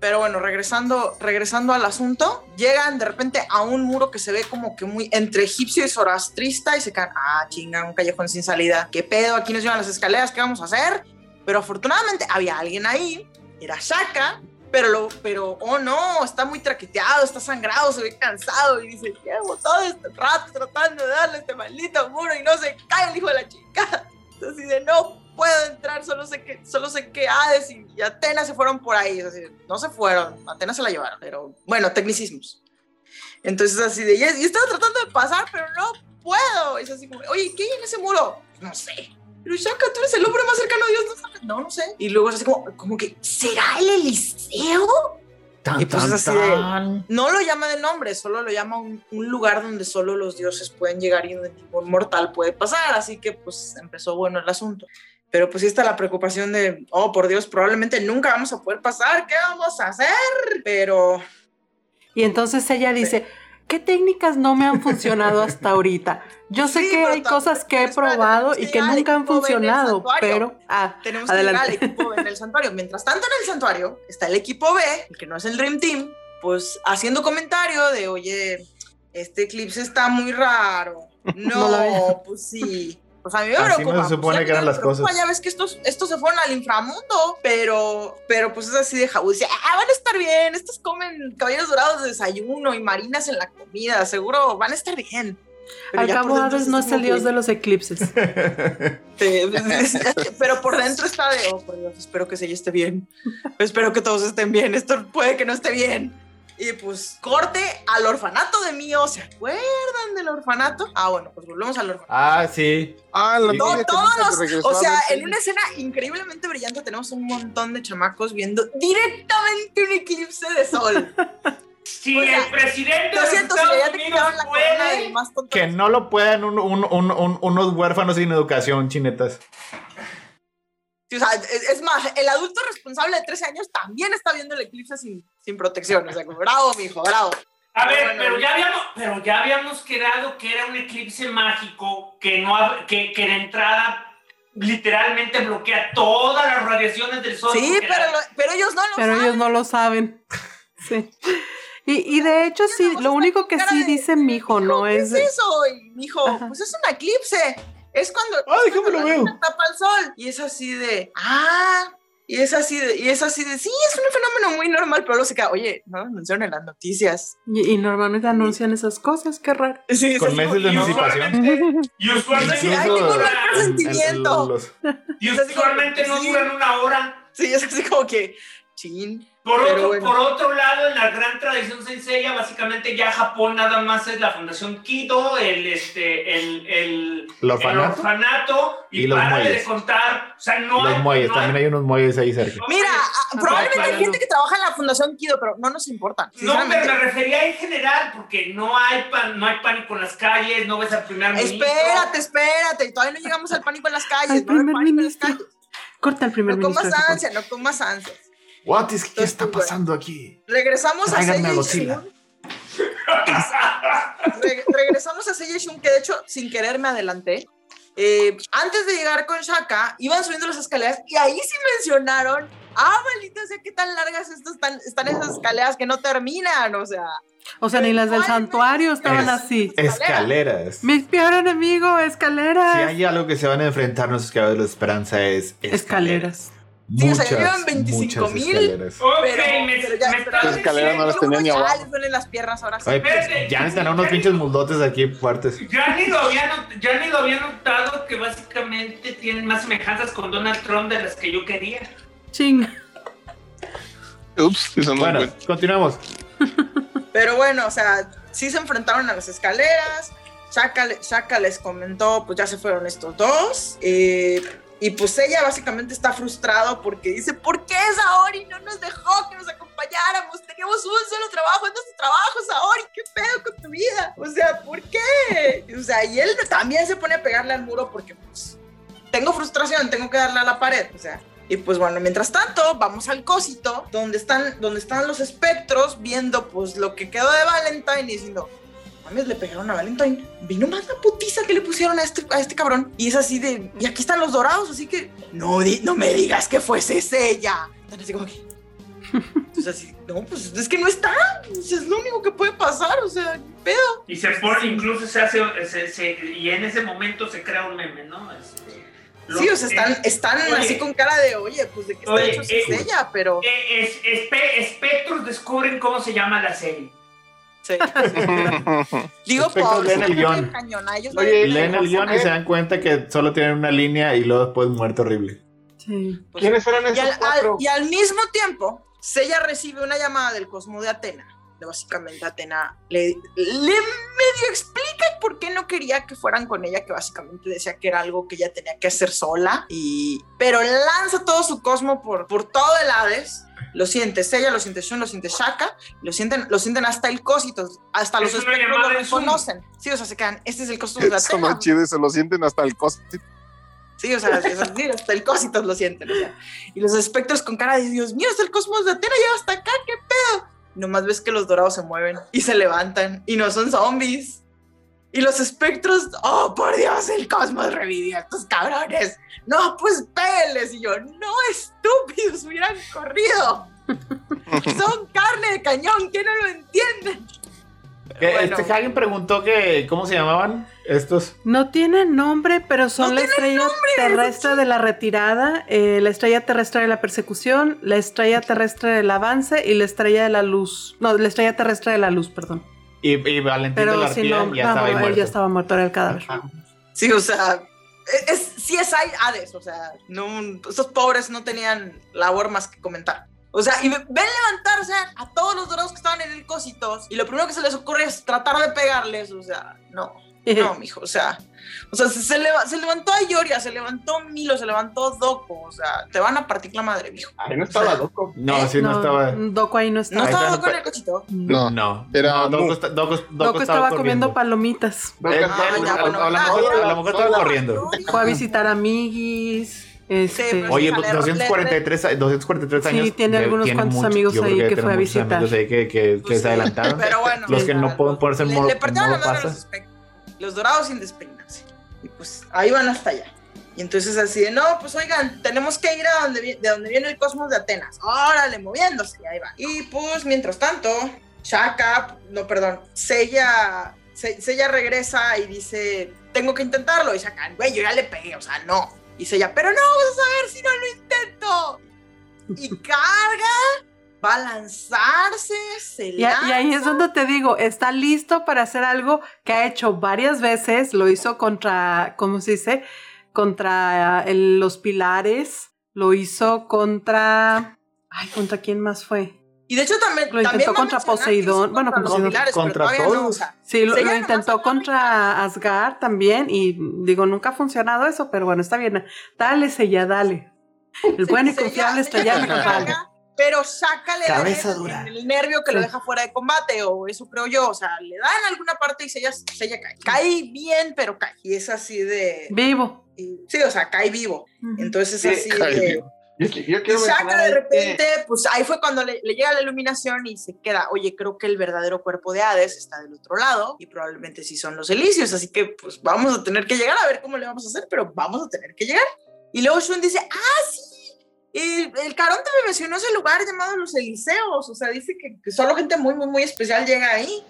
Speaker 5: Pero bueno, regresando, regresando al asunto, llegan de repente a un muro que se ve como que muy entre egipcio y zoroastrista y se caen, ah, chinga, un callejón sin salida. ¿Qué pedo? Aquí nos llevan las escaleras, ¿qué vamos a hacer? Pero afortunadamente había alguien ahí, era Shaka, pero, lo, pero, oh no, está muy traqueteado, está sangrado, se ve cansado y dice, llevo todo este rato tratando de darle este maldito muro y no se cae el hijo de la chica. Así de, no puedo entrar, solo sé que, solo sé que Hades y, y Atenas se fueron por ahí. Así no se fueron, Atenas se la llevaron, pero bueno, tecnicismos. Entonces así de, y, y estaba tratando de pasar, pero no puedo. Es así como, oye, ¿qué hay en ese muro? No sé. Pero Shaka, tú eres el hombre más cercano a Dios, ¿no sabes? No, no sé. Y luego es así como, como que, ¿será el Eliseo?
Speaker 2: Tan,
Speaker 5: Y pues
Speaker 2: tan,
Speaker 5: es así de-. No lo llama de nombre, solo lo llama un, un lugar donde solo los dioses pueden llegar y donde ningún mortal puede pasar. Así que pues empezó bueno el asunto. Pero pues sí está la preocupación de, oh por Dios, probablemente nunca vamos a poder pasar, ¿qué vamos a hacer? Pero
Speaker 3: Y entonces ella dice, ¿qué técnicas no me han funcionado hasta ahorita? Yo sé
Speaker 5: Sí,
Speaker 3: que hay cosas que he probado y
Speaker 5: que
Speaker 3: que nunca han funcionado, pero... Ah,
Speaker 5: tenemos que
Speaker 3: adelante.
Speaker 5: llegar al equipo B en el santuario. Mientras tanto en el santuario está el equipo B, el que no es el Dream Team, pues haciendo comentario de, oye, este eclipse está muy raro.
Speaker 3: No
Speaker 5: No, pues sí. Pues a mí me
Speaker 2: Así no
Speaker 5: preocupa.
Speaker 2: se supone
Speaker 5: pues,
Speaker 2: que eran
Speaker 5: me
Speaker 2: las
Speaker 5: preocupa,
Speaker 2: cosas.
Speaker 5: Ya ves que estos, estos se fueron al inframundo, pero, pero pues es así de Jaú. Dice, ah, van a estar bien. Estos comen caballeros dorados de desayuno y marinas en la comida. Seguro van a estar bien. Pero
Speaker 3: Al cabo, Hades
Speaker 5: es
Speaker 3: no es el dios de los eclipses.
Speaker 5: Sí, pero por dentro está de, oh, por Dios, espero que se esté bien. espero que todos estén bien. Esto puede que no esté bien. Y pues corte al orfanato de mío. ¿Se acuerdan del orfanato? Ah, bueno, pues volvemos al orfanato.
Speaker 2: Ah, sí.
Speaker 4: Ah, la
Speaker 2: Sí.
Speaker 4: que
Speaker 5: todos los- o sea, en una escena increíblemente brillante tenemos un montón de chamacos viendo directamente un eclipse de sol.
Speaker 7: Si
Speaker 5: O sea,
Speaker 7: el presidente
Speaker 5: Lo siento, si ya
Speaker 7: Estados
Speaker 5: te
Speaker 7: Unidos
Speaker 5: la del
Speaker 7: puede,
Speaker 5: más tonto.
Speaker 2: Que no lo puedan un- un- un- un- unos huérfanos sin educación, chinetas.
Speaker 5: Sí, o sea, es, es más, el adulto responsable de 13 años también está viendo el eclipse sin, sin protección. O sea, como, bravo, mijo, bravo.
Speaker 7: A ver,
Speaker 5: Bueno,
Speaker 7: pero ya habíamos, pero ya habíamos quedado que era un eclipse mágico que no que, que de entrada literalmente bloquea todas las radiaciones del sol.
Speaker 5: Sí, pero, lo- pero ellos no lo
Speaker 3: Pero
Speaker 5: saben.
Speaker 3: ellos no lo saben. Sí. Y, y de hecho, sí, lo único que sí dice mi hijo, ¿no?
Speaker 5: ¿Qué
Speaker 3: Es...
Speaker 5: es eso? Y mi hijo, pues es un eclipse. Es cuando,
Speaker 2: Ah,
Speaker 5: es
Speaker 2: déjame
Speaker 5: cuando
Speaker 2: lo
Speaker 5: la
Speaker 2: veo.
Speaker 5: luna tapa el sol. Y es así de, ah, y es así de, y es así de, sí, es un fenómeno muy normal, pero luego se queda, oye, no lo anunciaron en las noticias.
Speaker 3: Y, y normalmente anuncian esas cosas, qué raro.
Speaker 5: Sí, es
Speaker 2: Con
Speaker 5: así
Speaker 2: meses
Speaker 5: como-
Speaker 2: de
Speaker 7: y
Speaker 2: anticipación.
Speaker 7: usualmente, y usualmente,
Speaker 5: ay, tengo un mal presentimiento.
Speaker 2: los-
Speaker 7: y usualmente no duran una hora.
Speaker 5: Sí, es así como que, chin.
Speaker 7: Por otro,
Speaker 5: bueno.
Speaker 7: por otro lado, en la gran tradición Senseiya, básicamente ya Japón nada más es la Fundación Kido, el, este, el, el,
Speaker 2: ¿El
Speaker 7: el
Speaker 2: orfanato?
Speaker 7: y,
Speaker 2: Y los
Speaker 7: para de
Speaker 2: muelles.
Speaker 7: contar. O sea, no
Speaker 2: Los
Speaker 7: hay.
Speaker 2: muelles,
Speaker 7: no
Speaker 2: también hay unos muelles ahí cerca.
Speaker 5: Mira, ah, probablemente hay gente que trabaja en la Fundación Kido, pero no nos importa.
Speaker 7: No, pero me refería en general, porque no hay, pan, no hay pánico en las calles, no ves al primer ministro.
Speaker 5: Espérate, espérate, todavía no llegamos al pánico en las calles.
Speaker 3: Al
Speaker 5: no hay
Speaker 3: primer
Speaker 5: pánico en las
Speaker 3: ministro.
Speaker 5: calles.
Speaker 3: Corta el primer
Speaker 5: No
Speaker 3: ministro.
Speaker 5: comas ansia, no comas ansias.
Speaker 2: What is, ¿Qué está
Speaker 5: pues,
Speaker 2: pasando aquí?
Speaker 5: Regresamos a
Speaker 2: Tráiganme Godzilla.
Speaker 5: Shun. Re- regresamos a Seiya Shun, que de hecho, sin querer me adelanté. Eh, antes de llegar con Shaka, iban subiendo las escaleras y ahí sí mencionaron, ah, maldita sea, qué tan largas estas están, están esas escaleras que no terminan, o sea.
Speaker 3: O sea, ni las del santuario estaban
Speaker 2: Es-
Speaker 3: así.
Speaker 2: Escaleras.
Speaker 3: Mi peor enemigo, escaleras.
Speaker 2: Si hay algo que se van a enfrentar nuestros caballeros de la esperanza es
Speaker 3: Escaleras.
Speaker 5: Sí, o sea,
Speaker 2: Muchas,
Speaker 5: llevan 25,000.
Speaker 2: muchas escaleras.
Speaker 5: Pero,
Speaker 7: me,
Speaker 5: pero ya,
Speaker 7: me
Speaker 5: pero-
Speaker 7: estás
Speaker 4: Las escaleras no las
Speaker 7: diciendo-
Speaker 4: tenía ni abajo.
Speaker 5: duelen las piernas ahora sí.
Speaker 2: Oye, pues, ya necesitan unos pinches muldotes aquí fuertes.
Speaker 7: Ya ni, lo había ya ni lo había notado que básicamente tienen más semejanzas con Donald Trump de las que yo quería.
Speaker 3: Ching.
Speaker 4: Ups, eso no
Speaker 2: Bueno, continuamos.
Speaker 5: Pero bueno, o sea, sí se enfrentaron a las escaleras. Shaka, Shaka les comentó, pues ya se fueron estos dos. eh, y pues ella básicamente está frustrado porque dice, ¿por qué Saori no nos dejó que nos acompañáramos? Teníamos un solo trabajo, es nuestro trabajo, Saori, ¿qué pedo con tu vida? O sea, ¿por qué? O sea, y él también se pone a pegarle al muro porque pues tengo frustración, tengo que darle a la pared, o sea. Y pues bueno, mientras tanto, vamos al cosito, donde están, donde están los espectros, viendo pues lo que quedó de Valentine y diciendo, mames, le pegaron a Valentine. Vino más la putiza que le pusieron a este, a este cabrón. Y es así de, y aquí están los dorados, así que, no, di- no me digas que fuese ella. Entonces, como que, entonces así, no, pues es que no está, pues, es lo único que puede pasar, o sea, ¿qué pedo.
Speaker 7: Y se pone, incluso se hace, se- se- y en ese momento se crea un meme, ¿no? Este,
Speaker 5: Sí, o sea, están,
Speaker 7: eh,
Speaker 5: están
Speaker 7: oye,
Speaker 5: así con cara de, oye, pues de qué está
Speaker 7: Oye,
Speaker 5: hecho es
Speaker 7: eh,
Speaker 5: ella, pero...
Speaker 7: eh, es- espe- espectros descubren cómo se llama la serie.
Speaker 5: Sí. Digo, por
Speaker 2: leen el
Speaker 5: guion.
Speaker 6: Oye,
Speaker 2: Leen el guion y se dan cuenta que solo tienen una línea y luego después muerte horrible.
Speaker 3: Sí.
Speaker 6: ¿Quiénes eran
Speaker 5: y
Speaker 6: esos
Speaker 5: al, al-
Speaker 6: cuatro?
Speaker 5: y al mismo tiempo, Sella recibe una llamada del Cosmo de Atena. De básicamente Atena le, le medio explica por qué no quería que fueran con ella, que básicamente decía que era algo que ella tenía que hacer sola. Y, pero lanza todo su cosmo por, por todo el Hades. Lo siente Sella, lo siente Shun, lo siente Shaka, lo sienten, lo sienten hasta el Cositos, hasta los espectros lo reconocen. Sí, o sea, se quedan, este es el Cosmo de
Speaker 4: Eso
Speaker 5: Atena.
Speaker 4: no chido se lo sienten hasta el coste.
Speaker 5: Sí, o sea, hasta el cositos lo sienten. o sea. Y los espectros con cara de Dios mío, es el cosmos de Atena, lleva hasta acá, qué pedo. Nomás ves que los dorados se mueven y se levantan y no son zombies. Y los espectros, oh por Dios, el cosmos revivió a estos cabrones. No, pues péles. Y yo, no, estúpidos, hubieran corrido. Son carne de cañón, que no lo entienden. Bueno.
Speaker 2: Este Hagen preguntó que cómo se llamaban estos.
Speaker 3: No tienen nombre, pero son
Speaker 5: No
Speaker 3: la estrella
Speaker 5: nombre,
Speaker 3: terrestre de la retirada, eh, la estrella terrestre de la persecución, la estrella terrestre del avance y la estrella de la luz. No, la estrella terrestre de la luz, perdón.
Speaker 2: Y, y Valentín de
Speaker 3: Pero
Speaker 2: la Arpía
Speaker 3: nombre.
Speaker 2: ya estaba
Speaker 3: él
Speaker 2: muerto.
Speaker 3: ya estaba muerto, era el cadáver.
Speaker 5: Sí, o sea, es, sí es hay Hades, o sea, no, estos pobres no tenían labor más que comentar. O sea, y ven levantarse a todos los dorados que estaban en el cositos y lo primero que se les ocurre es tratar de pegarles, o sea, no, no, mijo, o sea, o sea, se, se leva- se levantó Ayoria, se levantó Milo, se levantó Doko, o sea, te van a partir la madre, mijo.
Speaker 6: Ahí no estaba loco.
Speaker 2: No, sí, no, estaba.
Speaker 3: Doco ahí no
Speaker 5: ¿No
Speaker 3: estaba.
Speaker 2: Ahí
Speaker 5: estaba Doko en el cosito?
Speaker 4: No.
Speaker 2: No,
Speaker 4: Era
Speaker 2: no, Doco, Doco- Doco
Speaker 3: Doco estaba comiendo palomitas.
Speaker 2: Eh, eh,
Speaker 5: Ah, ya,
Speaker 2: a-
Speaker 5: bueno,
Speaker 2: a, lo
Speaker 5: ah,
Speaker 2: a lo mejor estaba corriendo.
Speaker 3: Fue a visitar amiguis. Este,
Speaker 5: pues,
Speaker 2: Oye,
Speaker 5: Híjole,
Speaker 2: 243, 243
Speaker 3: Sí,
Speaker 2: años.
Speaker 3: tiene
Speaker 2: de-
Speaker 3: algunos cuantos amigos
Speaker 2: yo creo
Speaker 3: ahí que
Speaker 2: tiene
Speaker 3: fue a
Speaker 2: muchos
Speaker 3: visitar.
Speaker 2: amigos ahí que, que, que
Speaker 5: Pues
Speaker 2: se
Speaker 5: sí,
Speaker 2: adelantaron.
Speaker 5: Pero bueno.
Speaker 2: Los que no pueden ponerse en
Speaker 5: le,
Speaker 2: modo,
Speaker 5: le partieron
Speaker 2: modo
Speaker 5: la madre a los,
Speaker 2: pasa.
Speaker 5: espe- los dorados sin despeinarse. Y pues ahí van hasta allá. Y entonces así de, no, pues oigan, tenemos que ir a donde, vi- de donde viene el cosmos de Atenas. Órale, moviéndose. Y ahí va. Y pues mientras tanto, Shaka, no, perdón, Sella, Se- Sella regresa y dice, tengo que intentarlo. Y Shaka, güey, yo ya le pegué, o sea, no. Y Sella, pero no, vamos a ver si no lo intento. Y carga, va a lanzarse, se
Speaker 3: Y, a- y ahí es
Speaker 5: lanza.
Speaker 3: donde te digo, está listo para hacer algo que ha hecho varias veces. Lo hizo contra, ¿cómo se dice? Contra el- los pilares. Lo hizo contra. Ay, ¿contra quién más fue?
Speaker 5: Y de hecho también.
Speaker 3: Lo intentó contra Poseidón, bueno,
Speaker 5: contra
Speaker 2: Contra
Speaker 5: todavía no, o
Speaker 2: todos.
Speaker 5: sea,
Speaker 3: Sí, lo, lo intentó contra Asgard también. Y digo, nunca ha funcionado eso, pero bueno, está bien. Dale, Sella, dale. El
Speaker 5: Sí,
Speaker 3: bueno y confiable
Speaker 5: lo carga, Pero sácale
Speaker 2: Cabeza
Speaker 5: el,
Speaker 2: dura.
Speaker 5: el nervio que lo
Speaker 3: Sí.
Speaker 5: deja fuera de combate, o eso creo yo. O sea, le dan alguna parte y Sella, Sella cae. Cae bien, pero cae. Y es así de.
Speaker 3: Vivo.
Speaker 5: y- sí, o sea, cae vivo. Entonces es
Speaker 6: Sí,
Speaker 5: así de.
Speaker 4: vivo.
Speaker 6: Yo, yo
Speaker 5: Y
Speaker 6: quiero
Speaker 5: Shaka
Speaker 6: mencionar
Speaker 5: de repente, pues ahí fue cuando le, le llega la iluminación y se queda, oye, creo que el verdadero cuerpo de Hades está del otro lado y probablemente sí son los Elíseos, así que pues vamos a tener que llegar a ver cómo le vamos a hacer, pero vamos a tener que llegar. Y luego Shun dice, ah, sí, el, el Caronte me mencionó ese lugar llamado los Eliseos, o sea, dice que, que solo gente muy, muy, muy especial llega ahí.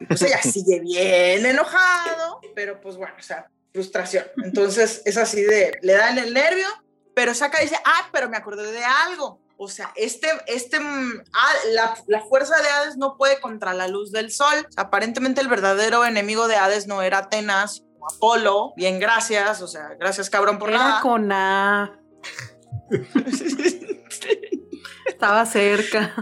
Speaker 5: Y pues ella sigue bien enojado, pero pues bueno, o sea, frustración. Entonces es así de, le dan el nervio, pero Shaka dice, ah, pero me acordé de algo. O sea, este, este, mm, ah, la, la fuerza de Hades no puede contra la luz del sol. O sea, aparentemente el verdadero enemigo de Hades no era Atenas, sino Apolo. Bien, gracias. O sea, gracias cabrón por
Speaker 3: Era
Speaker 5: nada.
Speaker 3: con A. Estaba cerca.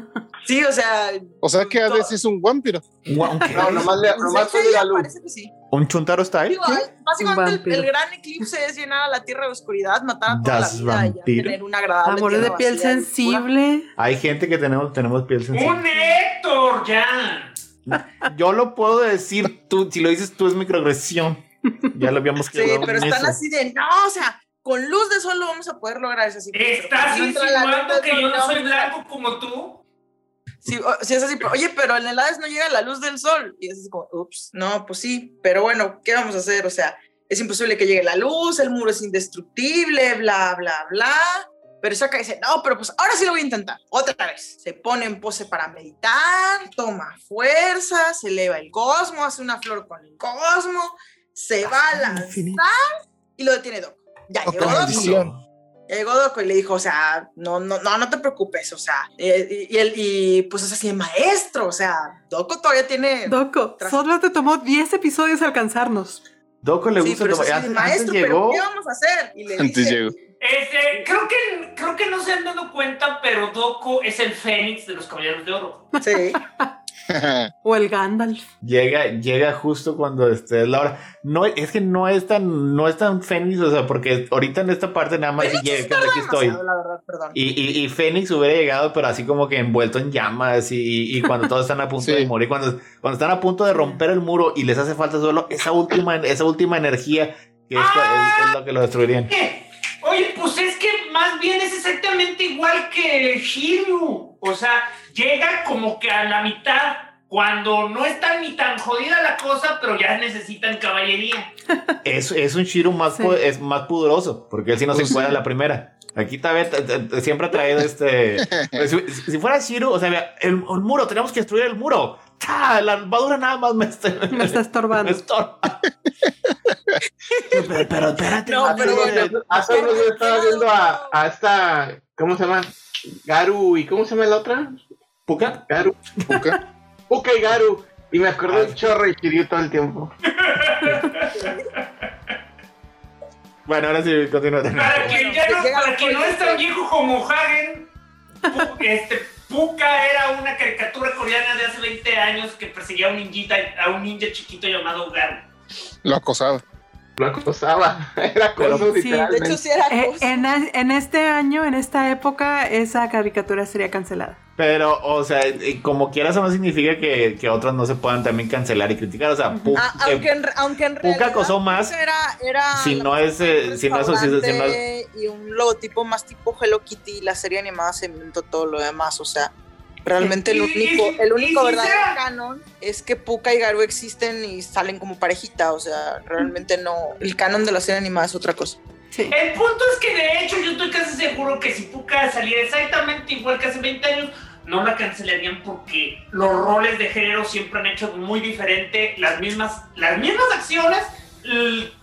Speaker 5: sí, o sea,
Speaker 4: O sea que Hades es un vampiro.
Speaker 6: No, nomás, le, nomás fue de la luz.
Speaker 5: parece que sí.
Speaker 2: ¿Un Chuntaro style?
Speaker 5: Digo, básicamente el, gran eclipse es llenar a la tierra de oscuridad, matar a toda
Speaker 2: Das
Speaker 5: la vida y tener una agradable
Speaker 3: Amor de piel
Speaker 5: vacía y pura.
Speaker 3: sensible.
Speaker 2: Hay gente que tenemos, tenemos piel sensible.
Speaker 7: ¡Un Héctor, ya!
Speaker 2: Yo lo puedo decir, tú, si lo dices tú es microagresión. Ya lo habíamos
Speaker 5: Sí,
Speaker 2: quedado
Speaker 5: pero
Speaker 2: en
Speaker 5: están
Speaker 2: eso.
Speaker 5: así de, no, o sea, con luz de sol lo vamos a poder lograr eso así. pero
Speaker 7: ¿Estás insinuando que yo no soy blanco como tú?
Speaker 5: O- sí, es así, pero, oye, pero en el Hades no llega la luz del sol. Y es como, ups, no, pues sí, pero bueno, ¿qué vamos a hacer? O sea, es imposible que llegue la luz, el muro es indestructible, bla, bla, bla. Pero Shaka dice, no, pero pues ahora sí lo voy a intentar, otra vez. Se pone en pose para meditar, toma fuerza, se eleva el cosmo, hace una flor con el cosmo, se va a lanzar
Speaker 3: Infinito.
Speaker 5: y lo detiene Doco. Ya llegó Doco. Llegó Doco y le dijo, o sea, no, no, no, no te preocupes, o sea, eh, y, y él, y pues es así, maestro, o sea, Doco todavía tiene...
Speaker 3: Doco,
Speaker 5: Tras-
Speaker 3: solo te tomó 10 episodios alcanzarnos.
Speaker 2: Doco le
Speaker 5: sí,
Speaker 2: gusta
Speaker 5: pero es
Speaker 2: tomar- antes
Speaker 5: maestro, pero
Speaker 2: llegó.
Speaker 5: ¿qué vamos a hacer? Y le
Speaker 4: Antes
Speaker 5: dice,
Speaker 4: llegó.
Speaker 7: Este, creo que, creo que no se han dado cuenta, pero Doco es el Fénix de los Caballeros de Oro.
Speaker 5: sí,
Speaker 3: O el Gandalf.
Speaker 2: Llega, llega justo cuando este, es la hora. No, es que no es tan, no es tan Fénix, o sea, porque ahorita en esta parte nada más
Speaker 5: Fénix
Speaker 2: llega,
Speaker 5: sí
Speaker 2: que aquí estoy.
Speaker 5: demasiado, la verdad, perdón.
Speaker 2: Y, y, y Fénix hubiera llegado, pero así como que envuelto en llamas y, y cuando todos están a punto
Speaker 4: Sí.
Speaker 2: de morir, cuando, cuando están a punto de romper el muro y les hace falta solo esa última, esa última energía que es, es- es lo que lo destruirían.
Speaker 7: ¿Qué? Oye, pues es que más bien es exactamente igual que Shiryu. O sea, llega como que a la mitad, cuando no está ni tan jodida la cosa, pero ya necesitan caballería.
Speaker 2: Es, es un Shiro más,
Speaker 3: Sí.
Speaker 2: es más poderoso, porque él sí no se
Speaker 4: Pues
Speaker 2: encuentra en la primera. Aquí también siempre ha traído este. si, si fuera Shiro, o sea, el muro, tenemos que destruir el muro. ¡Cha! La armadura nada más me está,
Speaker 3: Me está
Speaker 2: me
Speaker 3: estorbando.
Speaker 2: estorba. pero, pero espérate,
Speaker 5: No, pero bueno,
Speaker 6: Hace unos días estaba viendo a, a esta, ¿cómo se llama? Garu, ¿y cómo se llama la otra?
Speaker 2: ¿Puka?
Speaker 6: Garu.
Speaker 4: Puka.
Speaker 6: Puka y Garu. Y me acordé de Chorro y Kiryu todo el tiempo.
Speaker 2: Bueno, ahora sí, continúa.
Speaker 7: Para quien, ya no, para no es tan viejo como Hagen, este, Puka era una caricatura coreana de hace 20 años que perseguía a un, ninjita, a un ninja chiquito llamado Garu.
Speaker 4: Lo acosaba.
Speaker 6: Lo acosaba. Era
Speaker 2: Pero-
Speaker 6: acoso,
Speaker 3: Sí, de
Speaker 5: hecho, sí era
Speaker 3: Eh,
Speaker 5: cosa.
Speaker 3: en, en este año, en esta época, esa caricatura sería cancelada.
Speaker 2: Pero, o sea, como quieras, eso no significa que, que otros no se puedan también cancelar y criticar. O sea, Pu-
Speaker 5: Ah,
Speaker 2: eh,
Speaker 5: aunque, en, aunque en
Speaker 2: Puka
Speaker 5: realidad
Speaker 2: acosó más
Speaker 5: Puka era, era
Speaker 2: si no es, eh,
Speaker 5: un
Speaker 2: si no es- si- si no es-
Speaker 5: restaurante y un logotipo más tipo Hello Kitty y la serie animada se inventó todo lo demás, o sea, realmente el único, el único verdadero canon es que Puka y Garu existen y salen como parejita, o sea, realmente no, el canon de la serie animada es otra cosa.
Speaker 3: Sí.
Speaker 7: El punto es que de hecho yo estoy casi seguro que si Puka saliera exactamente igual que hace 20 años, no la cancelarían porque los roles de género siempre han hecho muy diferente, las mismas, las mismas acciones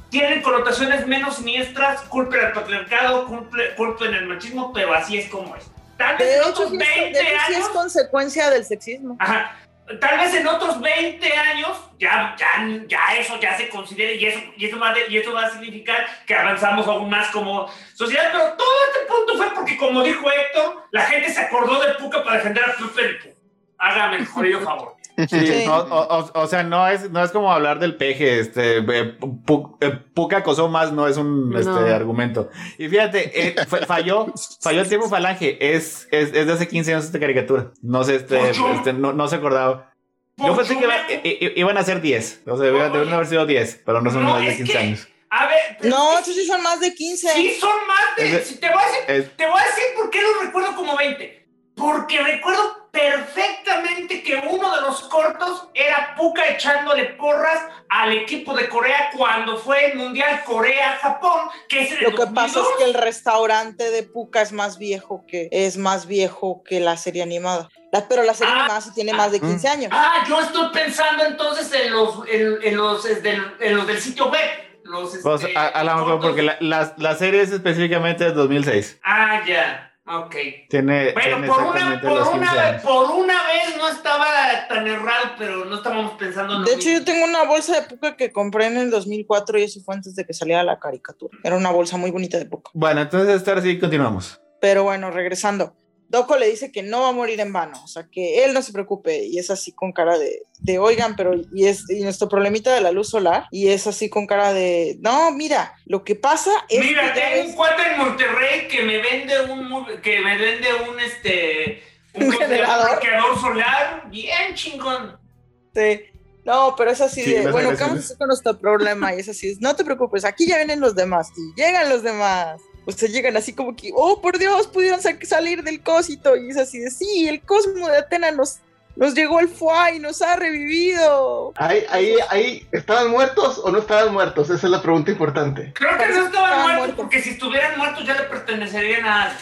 Speaker 7: tienen connotaciones menos siniestras, culpen al patriarcado, culpe- culpen el machismo, pero así es como es. Tal vez
Speaker 5: De hecho,
Speaker 7: otros
Speaker 5: sí es,
Speaker 7: 20
Speaker 5: de hecho, sí es
Speaker 7: años
Speaker 5: consecuencia del sexismo.
Speaker 7: Ajá. Tal vez en otros 20 años ya, ya, ya eso ya se considere y eso, y, eso va de- y eso va a significar que avanzamos aún más como sociedad. Pero todo este punto fue porque, como dijo Héctor, la gente se acordó de Puka para defender a Pepe. Hágame el jodido favor.
Speaker 2: Sí,
Speaker 5: Sí.
Speaker 2: no, o, o- o sea, no es, no es como hablar del peje, este, eh, Pu- eh, Puka acosó más, no es un
Speaker 3: No.
Speaker 2: este, argumento. Y fíjate, eh, fa- falló, falló el tiempo falange, es, es, es de hace 15 años esta caricatura, no sé, este, este, no, no se acordaba. Yo pensé que iba- i- i- iban a ser 10, o sea, iban- deben haber sido 10, pero no son
Speaker 7: No,
Speaker 2: más de
Speaker 7: es
Speaker 2: 15
Speaker 7: que-
Speaker 2: años.
Speaker 7: A ver.
Speaker 5: No,
Speaker 7: es
Speaker 5: estos sí son más de 15.
Speaker 7: Sí, son más de.
Speaker 2: Es
Speaker 7: te, voy a decir,
Speaker 2: es-
Speaker 7: te voy a decir por qué los recuerdo como 20. Porque recuerdo perfectamente que uno de los cortos era Puka echándole porras al equipo de Corea cuando fue el Mundial Corea-Japón, que es el
Speaker 5: Lo que pasa es
Speaker 7: 2002.
Speaker 5: que el restaurante de Puka es más viejo que es más viejo que la serie animada. La- pero la serie
Speaker 7: Ah.
Speaker 5: animada sí tiene más de 15 años.
Speaker 7: Ah, yo estoy pensando entonces en los, en, en los, del, en los del sitio web. Los,
Speaker 2: Pues,
Speaker 7: este,
Speaker 2: a, a lo mejor
Speaker 7: cortos.
Speaker 2: porque la, la, la serie es específicamente de 2006.
Speaker 7: Ah, ya. Ok.
Speaker 2: Tiene,
Speaker 7: Bueno,
Speaker 2: tiene
Speaker 7: por una, por,
Speaker 2: los 15
Speaker 7: una por una vez no estaba tan errado, pero no estábamos pensando en lo
Speaker 5: De hecho,
Speaker 7: mismo.
Speaker 5: yo tengo una bolsa de Puka que compré en el 2004 y eso fue antes de que saliera la caricatura. Era una bolsa muy bonita de Puka.
Speaker 2: Bueno, entonces ahora sí continuamos.
Speaker 5: Pero bueno, regresando. Doko le dice que no va a morir en vano, o sea, que él no se preocupe y es así con cara de, de oigan, pero y es y nuestro problemita de la luz solar y es así con cara de, no, mira, lo que pasa es
Speaker 7: Mira,
Speaker 5: que
Speaker 7: tengo un cuate en Monterrey que me vende un que me vende un este
Speaker 5: ¿Un generador?
Speaker 7: bloqueador solar, bien chingón.
Speaker 5: Este, No, pero es así
Speaker 2: Sí,
Speaker 5: de, bueno, ¿qué vamos a hacer con nuestro problema? Y es así, no te preocupes, aquí ya vienen los demás. Y llegan los demás. O sea, llegan así como que, oh, por Dios, pudieron sa- salir del cosito. Y es así de, sí, el cosmo de Atena nos, nos llegó el fuá y nos ha revivido.
Speaker 6: Ahí, ahí, ahí, ¿estaban muertos o no estaban muertos? Esa es la pregunta importante.
Speaker 7: Creo que
Speaker 5: Parece
Speaker 7: no estaban
Speaker 5: estaban
Speaker 7: muertos,
Speaker 5: muertos.
Speaker 7: porque si estuvieran muertos ya le pertenecerían a.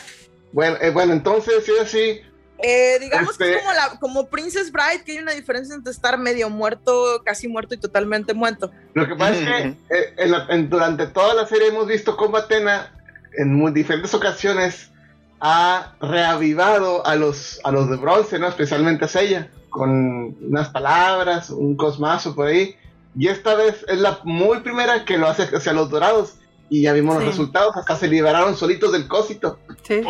Speaker 6: Bueno, eh, bueno, entonces, sí, sí.
Speaker 5: Eh, digamos que
Speaker 6: Este-
Speaker 5: es como, la, como Princess Bride, que hay una diferencia entre estar medio muerto, casi muerto y totalmente muerto.
Speaker 6: Lo que pasa es que eh, en la- en- durante toda la serie hemos visto cómo Atena en muy diferentes ocasiones ha reavivado a los, a los de bronce, ¿no? especialmente a Seiya, con unas palabras, un cosmazo por ahí. Y esta vez es la muy primera que lo hace hacia los dorados. Y ya vimos
Speaker 3: Sí.
Speaker 6: los resultados, hasta se liberaron solitos del cosito.
Speaker 3: Sí.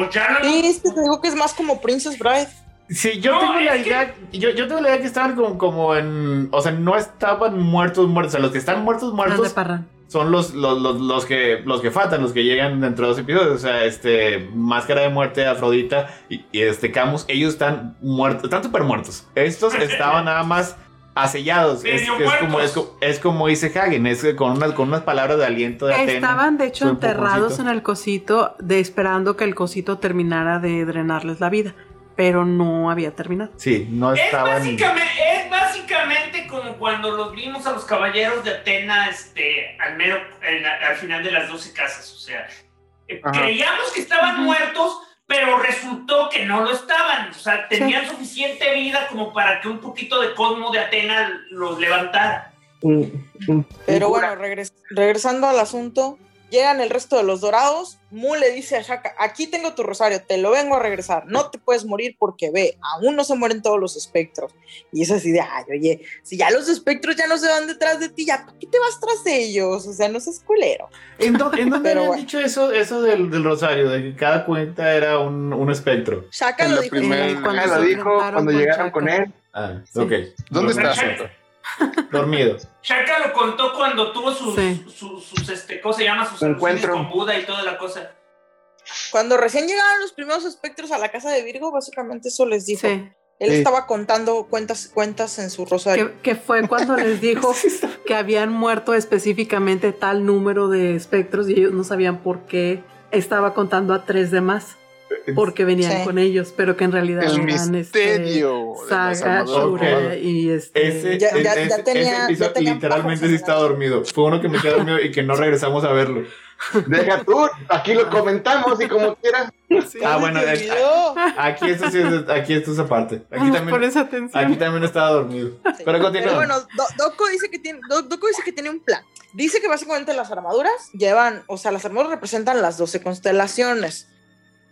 Speaker 5: Sí, es que te digo que es más como Princess Bride.
Speaker 2: Sí, yo
Speaker 7: No,
Speaker 2: tengo la
Speaker 7: es que-
Speaker 2: idea, yo, yo tengo la idea que estaban como, como en, o sea, no estaban muertos, muertos, o sea, los que están muertos, muertos. Son los, los, los, los que, los que faltan, los que llegan dentro de los episodios, o sea, este, Máscara de Muerte, Afrodita y, y este Camus, ellos están muertos, están súper muertos. Estos estaban nada más acellados, es, es como, es, como, es como dice Hagen, es con unas, con unas palabras de aliento de Atena.
Speaker 3: Estaban, de hecho, enterrados en el cosito, de, esperando que el cosito terminara de drenarles la vida. Pero no había terminado.
Speaker 2: Sí, no
Speaker 7: Es
Speaker 2: estaban...
Speaker 7: básicamente, es básicamente como cuando los vimos a los caballeros de Atena este, al, mero, en al final de las 12 casas. O sea, eh,
Speaker 4: Ajá.
Speaker 7: creíamos que estaban muertos, pero resultó que no lo estaban. O sea, tenían suficiente vida como para que un poquito de cosmo de Atena los levantara.
Speaker 6: Un- un-
Speaker 5: Pero bueno, regres- regresando al asunto, llegan el resto de los dorados. Mu le dice a Shaka: Aquí tengo tu rosario, te lo vengo a regresar. No te puedes morir porque ve, aún no se mueren todos los espectros. Y es así de: Ay, oye, si ya los espectros ya no se van detrás de ti, ya, ¿para qué te vas tras de ellos? O sea, no seas culero.
Speaker 2: ¿En, dó- en dónde habían
Speaker 5: bueno.
Speaker 2: dicho eso, eso del, del rosario? De que cada cuenta era un, un espectro.
Speaker 5: Shaka
Speaker 4: En
Speaker 5: lo dijo.
Speaker 4: primer-
Speaker 3: cuando
Speaker 6: lo dijo cuando
Speaker 3: con
Speaker 6: llegaron con él.
Speaker 2: Ah,
Speaker 3: Sí.
Speaker 2: ok.
Speaker 4: ¿Dónde está?
Speaker 7: Shaka,
Speaker 2: Dormido.
Speaker 7: Shaka lo contó cuando tuvo sus,
Speaker 3: Sí.
Speaker 7: sus, sus, este, ¿cómo se llama? Sus
Speaker 6: Encuentro.
Speaker 7: alucines con Buda y toda la cosa.
Speaker 5: Cuando recién llegaron los primeros espectros a la casa de Virgo, básicamente eso les dijo.
Speaker 3: Sí.
Speaker 5: Él
Speaker 6: Sí.
Speaker 5: estaba contando cuentas, cuentas en su rosario.
Speaker 3: Que, que fue cuando les dijo que habían muerto específicamente tal número de espectros y ellos no sabían por qué estaba contando a tres de más. Porque venían
Speaker 5: Sí.
Speaker 3: con ellos, pero que en realidad
Speaker 4: El
Speaker 3: eran
Speaker 4: misterio
Speaker 3: este,
Speaker 4: de las
Speaker 3: Saga. Shura
Speaker 2: Ok.
Speaker 3: y este.
Speaker 2: Ese,
Speaker 5: Ya-
Speaker 2: ese-
Speaker 5: ya- ya
Speaker 2: ese-
Speaker 5: tenía-
Speaker 2: ese
Speaker 5: ya tenía
Speaker 2: literalmente sí estaba dormido. Fue uno que me quedó dormido y que no regresamos a verlo.
Speaker 6: Deja tú, aquí lo comentamos y como quieras.
Speaker 2: Ah, bueno,
Speaker 5: te
Speaker 2: eh, aquí esto sí es, aquí esto es aparte. Aquí
Speaker 3: Vamos,
Speaker 2: también, aquí también estaba dormido.
Speaker 5: Sí.
Speaker 2: Pero continúa.
Speaker 5: Pero bueno, Do- dice que tiene Do- Doko dice que tiene un plan. Dice que básicamente las armaduras llevan, o sea, las armaduras representan las 12 constelaciones.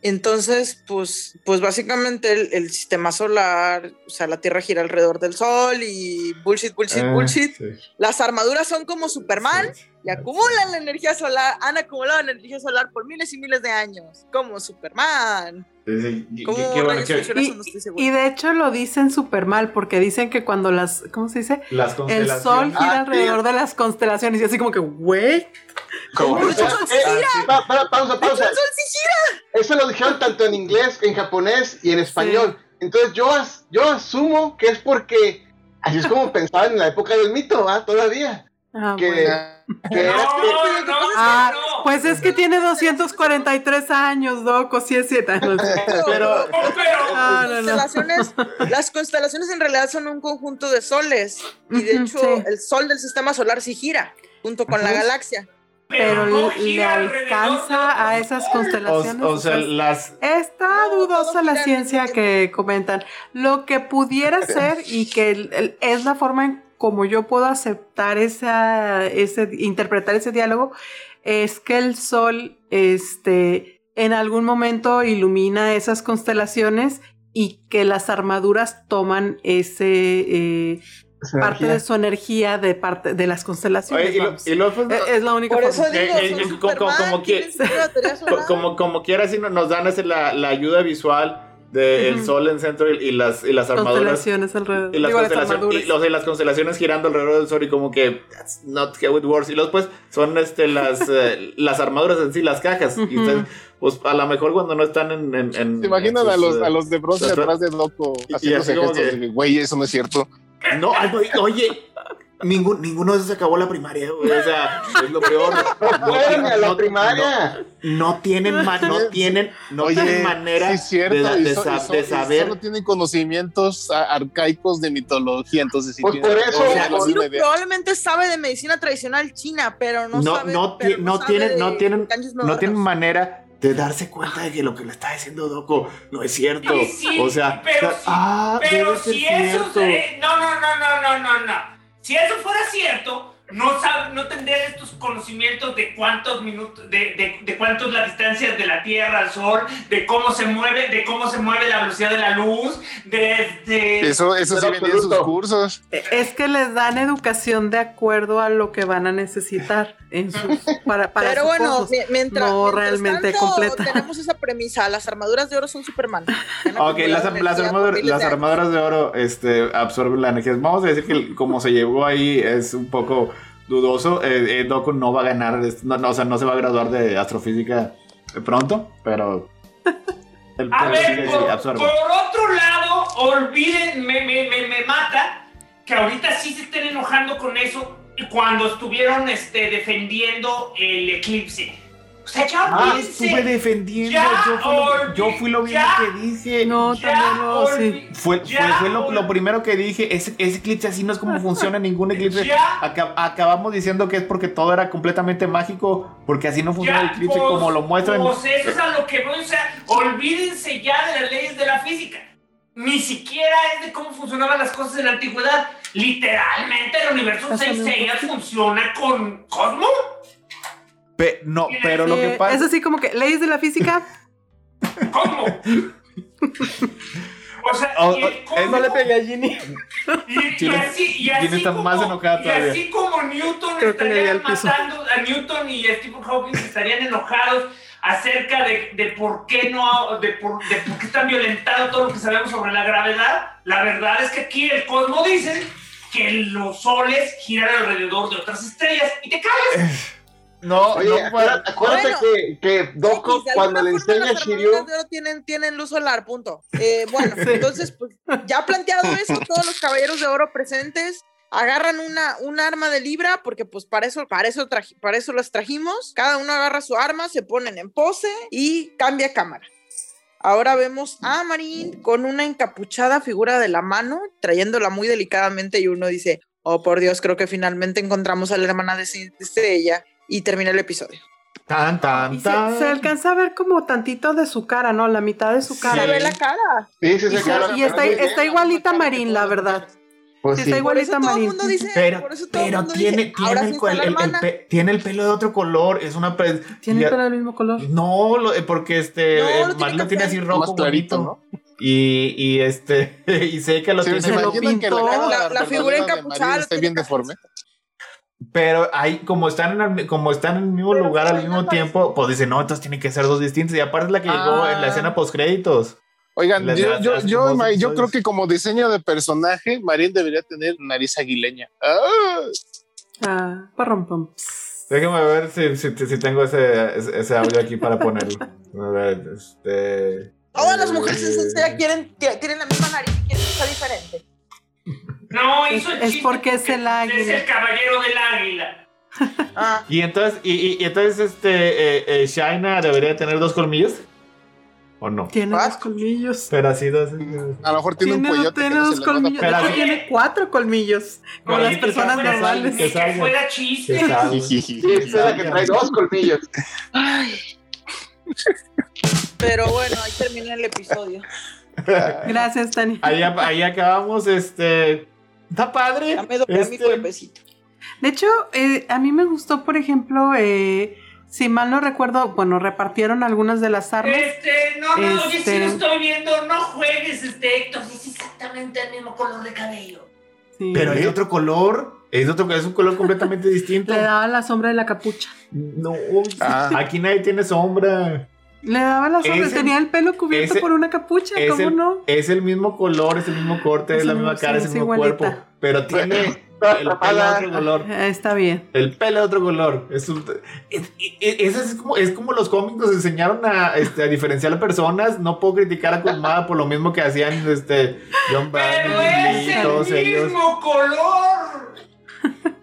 Speaker 5: Entonces, pues, pues básicamente el, el sistema solar, o sea, la Tierra gira alrededor del Sol y bullshit, bullshit,
Speaker 2: Ah,
Speaker 5: bullshit.
Speaker 2: sí,
Speaker 5: Las armaduras son como Superman
Speaker 2: sí.
Speaker 5: y acumulan la energía solar, han acumulado la energía solar por miles y miles de años, como Superman.
Speaker 2: Sí, sí. Qué-
Speaker 5: ¿Cómo
Speaker 2: qué- qué bueno
Speaker 5: rayos
Speaker 2: que
Speaker 5: funciona
Speaker 3: Y?
Speaker 5: No
Speaker 3: de hecho lo dicen súper mal porque dicen que cuando las, ¿cómo se dice?
Speaker 2: las
Speaker 3: El sol gira
Speaker 6: Ah,
Speaker 3: alrededor de las constelaciones y así como que, güey,
Speaker 4: Como-
Speaker 5: ¡El sol sí gira!
Speaker 6: Pa- pa- pausa,
Speaker 5: ¡El
Speaker 6: pausa.
Speaker 5: sí!
Speaker 6: Eso lo dijeron tanto en inglés, en japonés y en español. Entonces yo, as- yo asumo que es porque así es como pensaban en la época del mito, ¿va? Todavía.
Speaker 3: Ah,
Speaker 6: Que,
Speaker 3: bueno.
Speaker 6: que
Speaker 7: No,
Speaker 6: era-
Speaker 7: no, no,
Speaker 3: Ah,
Speaker 7: no.
Speaker 3: pues es que tiene 243 años, Doco, sí es cierto.
Speaker 2: Pero-
Speaker 7: No, pero-
Speaker 3: Ah, no, no.
Speaker 5: constelaciones, las constelaciones en realidad son un conjunto de soles y de hecho
Speaker 3: sí.
Speaker 5: el sol del sistema solar sí gira junto con la
Speaker 2: Ajá.
Speaker 5: galaxia.
Speaker 3: Pero
Speaker 7: no
Speaker 3: le alcanza a esas constelaciones.
Speaker 2: o sea,
Speaker 3: o sea,
Speaker 2: las.
Speaker 3: Está dudosa la ciencia que comentan. Lo que pudiera ser y que es la forma en como yo puedo aceptar esa, ese, interpretar ese diálogo, es que el sol, este, en algún momento ilumina esas constelaciones y que las armaduras toman ese eh, parte de su energía de parte de las constelaciones.
Speaker 2: Oye, y, lo- y luego, pues,
Speaker 3: es, es la única
Speaker 5: Por
Speaker 3: forma.
Speaker 5: eso digo,
Speaker 2: Eh, eh, eh, como- como que- como, como quiera, si no- nos dan ese, la, la ayuda visual del
Speaker 3: Ujú.
Speaker 2: sol en centro y, y las, y las armaduras.
Speaker 3: constelaciones alrededor.
Speaker 2: Y las,
Speaker 3: Digo, las
Speaker 2: constelaciones,
Speaker 3: armaduras.
Speaker 2: y, los, y las constelaciones girando alrededor del sol y como que that's not how it works. Y luego pues son este, las, eh, las armaduras en sí, las cajas. Y
Speaker 3: Ujú.
Speaker 2: entonces, pues a lo mejor cuando no están en... en, en-
Speaker 4: ¿Se imaginan
Speaker 2: en
Speaker 4: a
Speaker 2: sus,
Speaker 4: los,
Speaker 2: eh,
Speaker 4: a los de bronce atrás de
Speaker 2: y que-
Speaker 4: de, güey, eso no es cierto?
Speaker 2: No, oye, Ningún, ninguno de esos acabó la primaria, güey. O sea, es lo peor.
Speaker 6: No a la primaria.
Speaker 2: No, tienen, ma- no tienen, no
Speaker 4: Oye,
Speaker 2: tienen manera
Speaker 4: sí
Speaker 2: de, de
Speaker 4: so-
Speaker 2: sa-
Speaker 4: y so-
Speaker 2: de
Speaker 4: y
Speaker 2: saber.
Speaker 4: Solo tienen conocimientos arcaicos de mitología, entonces sí
Speaker 6: Pues
Speaker 4: tienen-
Speaker 6: por eso-
Speaker 4: o sea, no
Speaker 5: Ciro probablemente sabe de medicina tradicional china, pero no,
Speaker 2: no,
Speaker 5: sabe.
Speaker 2: no,
Speaker 5: pero
Speaker 2: no
Speaker 5: sabe
Speaker 2: tienen, no tienen, no tienen manera de darse cuenta de que lo que le está diciendo Doco no es cierto.
Speaker 7: Sí, sí,
Speaker 2: o sea,
Speaker 7: pero sí,
Speaker 2: ah,
Speaker 7: Pero si eso no, no, no, no, no, no, no. Si eso fuera cierto, no sab- no tendrían estos conocimientos de cuántos minutos, de, de, de cuánto es la distancia de la Tierra al Sol, de cómo se mueve, de cómo se mueve la velocidad de la luz, de, de-
Speaker 4: Eso, eso sí en sus cursos.
Speaker 3: Es que les dan educación de acuerdo a lo que van a necesitar en sus, para, para
Speaker 5: Pero
Speaker 3: sus
Speaker 5: bueno,
Speaker 3: cursos.
Speaker 5: mientras,
Speaker 3: no
Speaker 5: mientras
Speaker 3: realmente
Speaker 5: tanto,
Speaker 3: completa.
Speaker 5: tenemos esa premisa, las armaduras de oro son Superman.
Speaker 2: Ok, las, las, las armaduras de oro este, absorben la energía. Vamos a decir que como se llegó ahí es un poco dudoso. Eh, eh, Doku no va a ganar, no, no, o sea, no se va a graduar de astrofísica pronto, pero... El
Speaker 7: A
Speaker 2: pero
Speaker 7: ver,
Speaker 2: sí, sí,
Speaker 7: por, por otro lado, olviden, me, me, me, me mata que ahorita sí se estén enojando con eso cuando estuvieron este, defendiendo el eclipse. O sea, ya
Speaker 2: Ah, estuve defendiendo.
Speaker 7: Ya
Speaker 2: yo, fui lo, yo fui lo mismo
Speaker 7: ya-
Speaker 2: que dije.
Speaker 3: No, también no, sí.
Speaker 7: olvi-
Speaker 2: Fue, fue, lo, lo primero que dije. Ese, ese eclipse así no es como funciona ningún eclipse.
Speaker 7: Ya.
Speaker 2: Aca- acabamos diciendo que es porque todo era completamente mágico. Porque así no funciona el eclipse
Speaker 7: pues,
Speaker 2: como lo muestran.
Speaker 7: Pues eso es a lo que voy, o sea, olvídense ya de las leyes de la física. Ni siquiera es de cómo funcionaban las cosas en la antigüedad. Literalmente el universo
Speaker 3: Pásame un
Speaker 7: 6 funciona con Cosmo.
Speaker 2: Pe- no, pero lo que pasa.
Speaker 3: Es así como que leyes de la física.
Speaker 7: ¿Cómo? O sea,
Speaker 2: Oh,
Speaker 7: y
Speaker 2: oh,
Speaker 3: No le pegué a Ginny.
Speaker 7: Y, y así, y así
Speaker 2: Chile está
Speaker 7: como,
Speaker 2: más enojada
Speaker 7: y
Speaker 2: todavía.
Speaker 7: así como Newton
Speaker 3: Creo
Speaker 7: estarían matando a Newton y a Stephen Hawking estarían enojados acerca de, de por qué no, de por, de por qué están violentado todo lo que sabemos sobre la gravedad. La verdad es que aquí el cosmo dicen que los soles giran alrededor de otras estrellas y te caes.
Speaker 2: No,
Speaker 6: Oye,
Speaker 2: no,
Speaker 6: acuérdate, acuérdate
Speaker 5: Bueno.
Speaker 6: que, que cuando le enseña a Shiryu,
Speaker 5: armaduras de oro tienen, tienen luz solar, punto. Eh, bueno, entonces, pues, ya planteado eso, todos los caballeros de oro presentes agarran una, un arma de libra, porque pues para eso, para eso, traji- para eso las trajimos. Cada uno agarra su arma, se ponen en pose y cambia cámara. Ahora vemos a Marín con una encapuchada figura de la mano, trayéndola muy delicadamente, y uno dice, oh por Dios, creo que finalmente encontramos a la hermana de de Estrella. Y termina el episodio.
Speaker 2: Tan,
Speaker 3: Y
Speaker 2: tan,
Speaker 3: se,
Speaker 2: tan.
Speaker 3: se alcanza a ver como tantito de su cara, ¿no? La mitad de su cara.
Speaker 5: Se ve la cara.
Speaker 6: sí, sí,
Speaker 3: Y,
Speaker 6: sí,
Speaker 3: se-
Speaker 6: claro,
Speaker 3: y está, está igualita Marín, la verdad.
Speaker 6: Pues
Speaker 3: Sí,
Speaker 6: sí.
Speaker 3: está
Speaker 5: Por eso
Speaker 3: igualita
Speaker 5: todo el
Speaker 3: Marín.
Speaker 5: mundo dice,
Speaker 2: Pero,
Speaker 5: por eso todo el
Speaker 2: pero
Speaker 5: mundo
Speaker 2: tiene,
Speaker 5: dice, ahora
Speaker 2: tiene,
Speaker 5: sí
Speaker 2: el,
Speaker 5: está la
Speaker 2: el- el
Speaker 5: hermana.
Speaker 2: pe- tiene el pelo de otro color. Es una. pe-
Speaker 3: Tiene
Speaker 2: ya-
Speaker 3: el pelo del mismo color.
Speaker 2: No, lo- porque este.
Speaker 5: No,
Speaker 2: eh,
Speaker 5: lo tiene
Speaker 2: Marín lo tiene así rojo.
Speaker 4: Más clarito,
Speaker 2: bonito. Y, y este. Y sé que lo
Speaker 4: ¿Se,
Speaker 2: tiene.
Speaker 4: se
Speaker 3: lo
Speaker 4: imaginan que la,
Speaker 3: pintó.
Speaker 4: cara
Speaker 5: La- la figura encapuchada tiene
Speaker 4: bien deforme?
Speaker 2: Pero ahí, como están en el, como están en el mismo
Speaker 5: Pero
Speaker 2: lugar al mismo tiempo, pues dicen, no, entonces tienen que ser dos distintos. Y aparte es la que llegó en la
Speaker 5: Ah.
Speaker 2: escena post créditos.
Speaker 4: Oigan, yo, yo, yo, yo creo que como diseño de personaje, Marín debería tener nariz aguileña. ¡Ah!
Speaker 3: Ah, parrom, pam.
Speaker 2: Déjame ver si, si, si tengo ese, ese, ese audio aquí para ponerlo. A ver, este.
Speaker 5: Todas las mujeres
Speaker 2: eh,
Speaker 5: quieren, tienen la misma nariz y quieren que sea diferente.
Speaker 7: No,
Speaker 3: Es-
Speaker 7: hizo el
Speaker 3: es
Speaker 7: chiste
Speaker 3: porque es el
Speaker 7: Es
Speaker 3: águila.
Speaker 7: el caballero del águila.
Speaker 5: Ah,
Speaker 2: Y entonces, y, y- y entonces este, eh, eh, Shaina debería tener dos colmillos. ¿O no?
Speaker 3: Tiene
Speaker 5: ¿What?
Speaker 3: dos colmillos.
Speaker 2: Pero así dos.
Speaker 4: A lo mejor tiene,
Speaker 3: Tiene,
Speaker 4: un cuellote.
Speaker 3: tiene
Speaker 4: que no
Speaker 3: dos colmillos.
Speaker 2: Pero así-
Speaker 3: tiene cuatro colmillos. Como
Speaker 2: Pero
Speaker 3: las
Speaker 2: que
Speaker 3: personas normales.
Speaker 2: que
Speaker 7: fuera
Speaker 2: Que
Speaker 7: chiste.
Speaker 6: Sí, es la que trae dos colmillos.
Speaker 5: pero bueno, ahí termina el episodio.
Speaker 3: Gracias, Tania.
Speaker 2: Ahí, ahí acabamos, este. Está padre.
Speaker 5: Ya me doblé mi
Speaker 2: Este,
Speaker 5: cuerpecito.
Speaker 3: De hecho, eh, a mí me gustó, por ejemplo, eh, si mal no recuerdo, bueno, repartieron algunas de las armas.
Speaker 7: Este, no, no, oye,
Speaker 3: Este-
Speaker 7: si lo estoy viendo, no juegues, este, Héctor, es exactamente el mismo color de cabello.
Speaker 3: Sí.
Speaker 2: Pero es de otro color. Es, otro, es un color completamente distinto.
Speaker 3: Le daba la sombra de la capucha.
Speaker 2: No,
Speaker 4: Ah.
Speaker 2: aquí nadie tiene sombra.
Speaker 3: Le daba la sombra.
Speaker 2: Ese-
Speaker 3: Tenía el pelo cubierto
Speaker 2: ese-
Speaker 3: por una capucha, ¿cómo
Speaker 2: el,
Speaker 3: no?
Speaker 2: es el mismo color, es el mismo corte, es,
Speaker 3: Es
Speaker 2: la
Speaker 3: el
Speaker 2: misma
Speaker 3: mismo-
Speaker 2: cara,
Speaker 3: sí,
Speaker 2: es el mismo
Speaker 3: igualita.
Speaker 2: cuerpo. Pero tiene el pelo de otro color.
Speaker 3: Eh, Está bien.
Speaker 2: El pelo de otro color. Es, un- es, es- como, es como los cómics nos enseñaron a, este, a diferenciar a personas. No puedo criticar a Kurumada por lo mismo que hacían este, John
Speaker 7: Pero es el
Speaker 2: todos ellos.
Speaker 7: mismo color.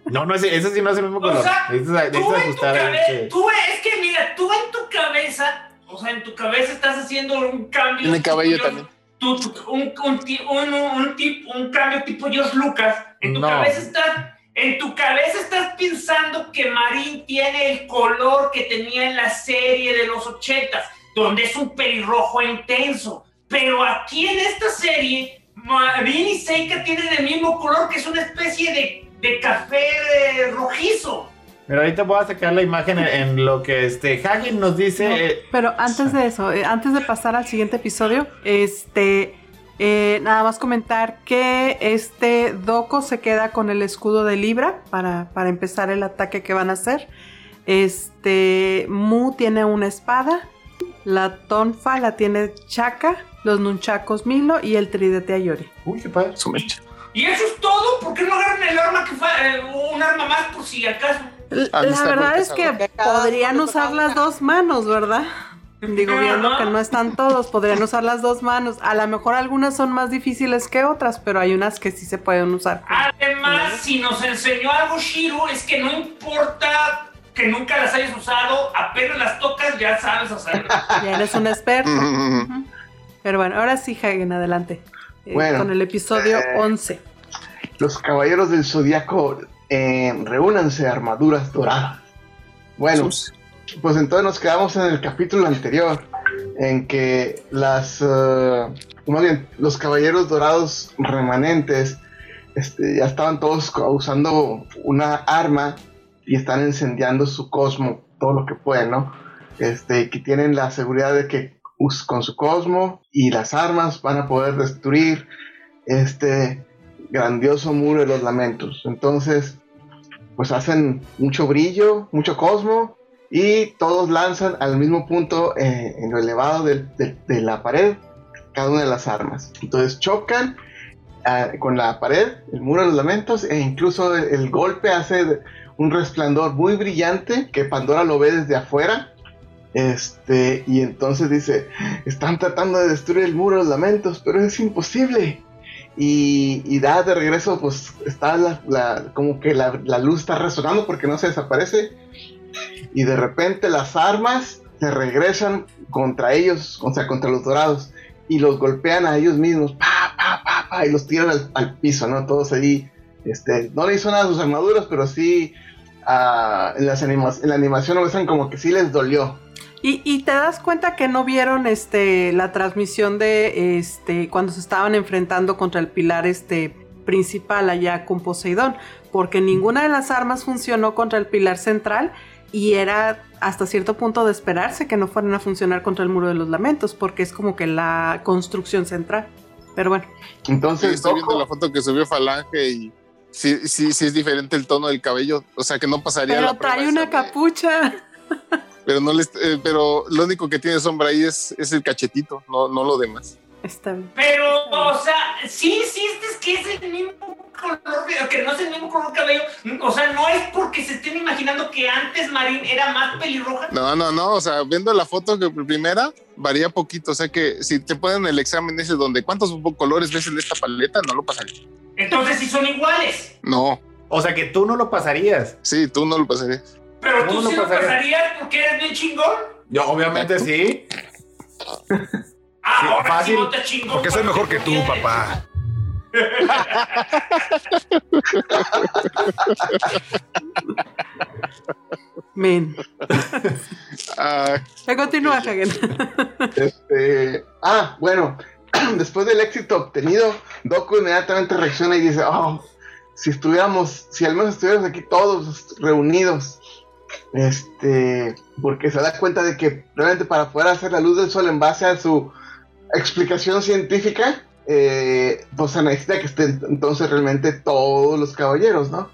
Speaker 2: No, no, ese, ese sí no es el mismo color.
Speaker 7: O sea,
Speaker 2: necesitas,
Speaker 7: tú en tu cabeza, tú es que mira, tú en tu cabeza, o sea, en tu cabeza estás haciendo un cambio.
Speaker 4: Tiene cabello
Speaker 7: tipo
Speaker 4: también.
Speaker 7: tú- un, un, un, un, tip- un cambio tipo George Lucas. En tu
Speaker 2: No.
Speaker 7: cabeza estás. En tu cabeza estás pensando que Marín tiene el color que tenía en la serie de los ochentas, donde es un pelirrojo intenso. Pero aquí en esta serie, Marín y Seika tienen el mismo color, que es una especie de, de café eh, rojizo.
Speaker 2: Mira, ahorita voy a sacar la imagen en, en lo que este Hagen nos dice. eh,
Speaker 3: Pero antes de eso, eh, antes de pasar al siguiente episodio, este, eh, nada más comentar que este Doko se queda con el escudo de Libra para, para empezar el ataque que van a hacer. Este, Mu tiene una espada, la Tonfa la tiene Chaka, los Nunchakos Milo y el tridente Ayori.
Speaker 2: Uy, qué padre.
Speaker 4: Su mecha.
Speaker 7: ¿Y eso es todo? ¿Por qué no agarran el arma que fue eh, un arma más por si acaso?
Speaker 3: La verdad es que podrían usar las
Speaker 5: una.
Speaker 3: dos manos, ¿verdad? Digo, viendo que no están todos, podrían usar las dos manos. A lo mejor algunas son más difíciles que otras, pero hay unas que sí se pueden usar.
Speaker 7: Además, si nos enseñó algo Shiro, es que no importa que nunca las hayas usado, apenas las tocas, ya sabes hacerlo.
Speaker 3: Ya eres un experto. Pero bueno, ahora sí, Hagen, adelante. Eh,
Speaker 6: Bueno,
Speaker 3: con el episodio
Speaker 6: eh,
Speaker 3: 11.
Speaker 6: Los caballeros del zodiaco eh, reúnanse armaduras doradas. Bueno, pues entonces nos quedamos en el capítulo anterior, en que las, más bien, los caballeros dorados remanentes este, ya estaban todos usando una arma y están incendiando su cosmo, todo lo que pueden, ¿no? Este, que tienen la seguridad de que con su cosmo y las armas van a poder destruir este grandioso muro de los lamentos. Entonces, pues hacen mucho brillo, mucho cosmo y todos lanzan al mismo punto eh, en lo elevado de la pared cada una de las armas. Entonces chocan ah, con la pared, el muro de los lamentos e incluso el, el golpe hace un resplandor muy brillante que Pandora lo ve desde afuera. Este, y entonces dice, están tratando de destruir el muro de los lamentos, pero es imposible. Y, da de regreso, pues está la, la- como que la, luz está resonando porque no se desaparece. Y de repente las armas se regresan contra ellos, o sea, contra los dorados. Y los golpean a ellos mismos, pa, pa, pa, pa, y los tiran al, piso, ¿no? Todos ahí. Este, no le hizo nada a sus armaduras, pero sí ah, en, las en la animación muestran como que sí les dolió.
Speaker 3: Y, y te das cuenta que no vieron este la transmisión de este cuando se estaban enfrentando contra el pilar este principal allá con Poseidón, porque ninguna de las armas funcionó contra el pilar central y era hasta cierto punto de esperarse que no fueran a funcionar contra el muro de los lamentos, porque es como que la construcción central. Pero bueno,
Speaker 4: Sí,
Speaker 6: Entonces,
Speaker 4: estoy viendo la foto que subió Falange y sí, sí, sí es diferente el tono del cabello. O sea que no pasaría
Speaker 3: pero
Speaker 4: la
Speaker 3: trae una
Speaker 4: de-
Speaker 3: capucha.
Speaker 4: Pero no les, eh, pero lo único que tiene sombra ahí es, es el cachetito, no, no lo demás.
Speaker 3: Está bien.
Speaker 7: Pero, o sea, sí insistes que es el mismo color, que no es el mismo color cabello. O sea, no es porque se estén imaginando que antes Marín era más pelirroja.
Speaker 4: No, no, no, o sea, viendo la foto que primera, varía poquito. O sea que si te ponen el examen ese donde cuántos colores ves en esta paleta, no lo pasaría.
Speaker 7: Entonces sí son iguales.
Speaker 4: No,
Speaker 2: O sea que tú no lo pasarías.
Speaker 4: sí, tú no lo pasarías.
Speaker 7: Pero
Speaker 2: ¿Cómo
Speaker 7: tú
Speaker 2: no
Speaker 7: sí lo
Speaker 2: pasaría?
Speaker 7: pasarías porque eres bien chingón.
Speaker 2: Yo, obviamente sí.
Speaker 7: Ah,
Speaker 2: Sí,
Speaker 7: ahora
Speaker 2: fácil,
Speaker 7: sí no te chingón.
Speaker 9: Porque soy mejor que tú, papá.
Speaker 3: Men. Ya continúa, Hagen.
Speaker 6: Este, ah, bueno, después del éxito obtenido, Doku inmediatamente reacciona y dice, oh, si estuviéramos, si al menos estuviéramos aquí todos reunidos, este, porque se da cuenta de que realmente para poder hacer la luz del sol en base a su explicación científica, eh, pues se necesita que estén entonces realmente todos los caballeros, ¿no?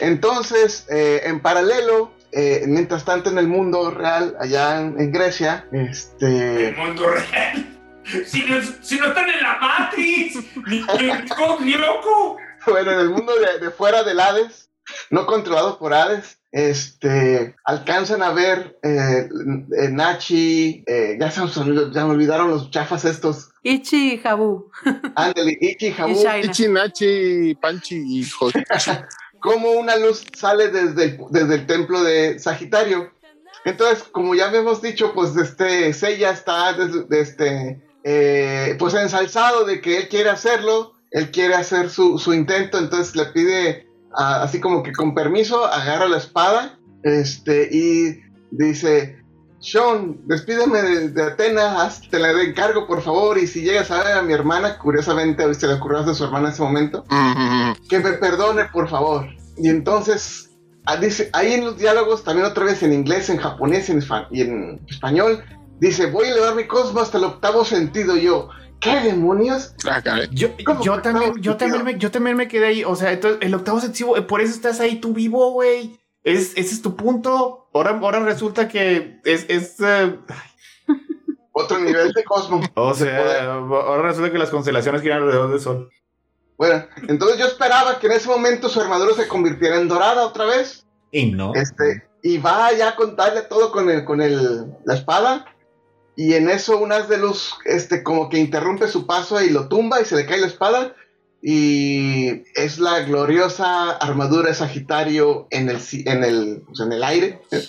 Speaker 6: Entonces, eh, en paralelo, eh, mientras tanto en el mundo real, allá en, en Grecia, este...
Speaker 7: El mundo real. Si no, si no están en la Matrix, ni, ni- ni loco.
Speaker 6: Bueno, en el mundo de, de fuera del Hades, no controlado por Hades, este, alcanzan a ver eh, eh, Nachi, eh, ya, se, ya me olvidaron los chafas estos,
Speaker 3: Ichi y Jabu.
Speaker 6: Ándale, Ichi,
Speaker 3: Y
Speaker 6: Jabu.
Speaker 4: Ichi, Nachi, Panchi y
Speaker 6: cómo una luz sale desde el, desde el templo de Sagitario. Entonces, como ya habíamos dicho, pues este Seiya está desde, este, eh, pues ensalzado de que él quiere hacerlo, él quiere hacer su, su intento, entonces le pide a- así como que con permiso, agarra la espada, este, y dice, Sean, despídeme de, de Atenas, te la encargo por favor, y si llegas a ver a mi hermana, curiosamente se le ocurrió de su hermana en ese momento, que me perdone por favor. Y entonces, ah, dice, ahí en los diálogos, también otra vez en inglés, en japonés en y en español, dice, voy a elevar mi cosmo hasta el octavo sentido, yo, ¿qué demonios?
Speaker 4: Ah.
Speaker 2: Yo,
Speaker 6: ¿Cómo
Speaker 2: yo
Speaker 6: que
Speaker 2: también, yo también me, yo también me quedé ahí. O sea, entonces, el octavo sentido, eh, por eso estás ahí tú vivo, güey. Es, ese es tu punto. Ahora, ahora resulta que es, es eh,
Speaker 6: Otro nivel de cosmo.
Speaker 2: o sea, ahora resulta que las constelaciones giran alrededor del sol.
Speaker 6: Bueno, entonces yo esperaba que en ese momento su armadura se convirtiera en dorada otra vez.
Speaker 2: Y no.
Speaker 6: Este, y va ya a contarle todo con el, con el, la espada. Y en eso un de luz, este, como que interrumpe su paso y lo tumba y se le cae la espada. Y es la gloriosa armadura de Sagitario en el, en el, en el aire, eh,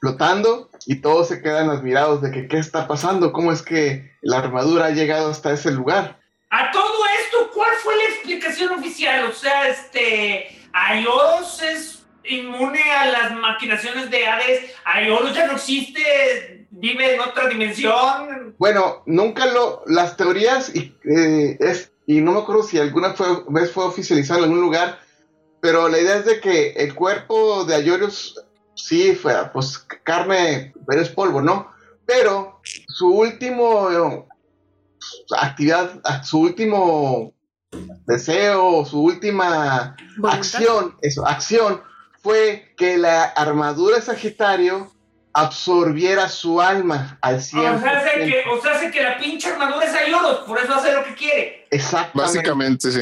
Speaker 6: flotando. Y todos se quedan admirados de que qué está pasando, cómo es que la armadura ha llegado hasta ese lugar.
Speaker 7: A todo esto, ¿cuál fue la explicación oficial? O sea, este, Aioros es inmune a las maquinaciones de Hades, Aioros ya no existe, vive en otra dimensión.
Speaker 6: Bueno, nunca lo. Las teorías, y, eh, es, y no me acuerdo si alguna fue- vez fue oficializado en algún lugar, pero la idea es de que el cuerpo de Ayorius sí fue, pues, carne, pero es polvo, ¿no? Pero su último eh, actividad, su último deseo, su última
Speaker 3: Voluntad.
Speaker 6: acción, eso, acción, fue que la armadura de Sagitario absorbiera su alma al 100%.
Speaker 7: O sea, hace que, o sea, hace que la pinche armadura es Aioros, por eso hace lo que quiere.
Speaker 6: Exactamente.
Speaker 4: Básicamente, sí.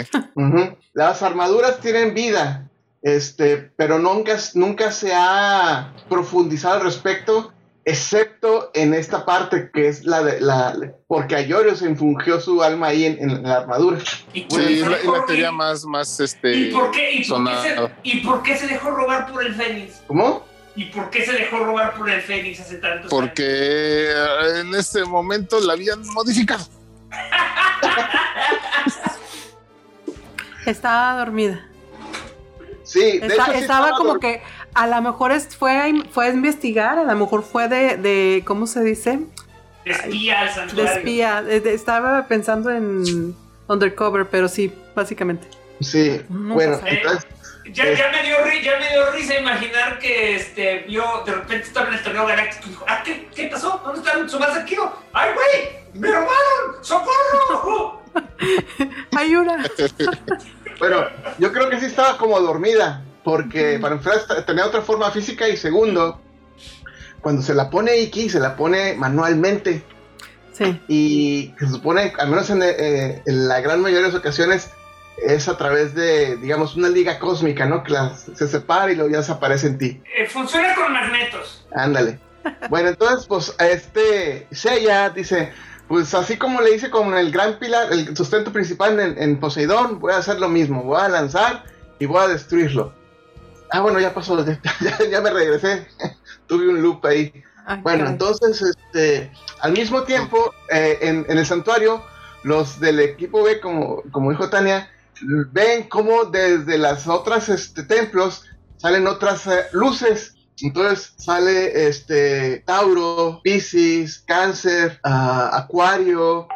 Speaker 6: Las armaduras tienen vida, este, pero nunca, nunca se ha profundizado al respecto, excepto en esta parte que es la de la. Porque Ayorio se infungió su alma ahí en, en la armadura.
Speaker 7: ¿Y
Speaker 4: Sí, es la, la teoría
Speaker 7: y-
Speaker 4: más, más, este...
Speaker 7: ¿Y por qué, y por qué,
Speaker 4: sonada.
Speaker 7: se, ¿Y por qué se dejó robar por el Fénix?
Speaker 6: ¿Cómo?
Speaker 7: ¿Y por qué se dejó robar por el Fénix hace tantos años?
Speaker 4: Porque eh, en este momento la habían modificado.
Speaker 3: Estaba dormida.
Speaker 6: Sí, de
Speaker 3: Esta-
Speaker 6: hecho, sí
Speaker 3: estaba como que a lo mejor fue, a, fue a investigar, a lo mejor fue de, de ¿cómo se dice?
Speaker 7: De espía al
Speaker 3: De
Speaker 7: santuario.
Speaker 3: espía. De- estaba pensando en undercover, pero sí, básicamente.
Speaker 6: Sí,
Speaker 3: Nunca
Speaker 6: bueno, entonces.
Speaker 7: Ya, ya, me dio, ri- ya me dio risa imaginar que este, vio, de repente estaba en el torneo galáctico y dijo, ah, ¿qué, qué pasó? ¿Dónde está su más Kiro? ¡Ay, güey! ¡Me robaron! ¡Socorro!
Speaker 3: Hay una.
Speaker 6: Bueno, yo creo que sí estaba como dormida, porque para enfrentar tenía otra forma física y segundo, cuando se la pone Iki, se la pone manualmente
Speaker 3: Sí.
Speaker 6: y se supone, al menos en, eh, en la gran mayoría de las ocasiones, es a través de, digamos, una liga cósmica, ¿no? Que las- se separa y luego ya desaparece en ti.
Speaker 7: Eh, funciona con magnetos.
Speaker 6: Ándale. Bueno, entonces, pues, a este Seiya dice, pues así como le hice con el gran pilar, el sustento principal en, en Poseidón, voy a hacer lo mismo, voy a lanzar y voy a destruirlo. Ah, bueno, ya pasó, ya, ya- ya me regresé, tuve un loop ahí.
Speaker 3: Ay,
Speaker 6: Bueno, entonces, este, al mismo tiempo, eh, en, en el santuario, los del equipo B, como, como dijo Tania, ven como desde las otras este, templos salen otras eh, luces. Entonces sale este Tauro, Piscis, Cáncer, ah, Acuario,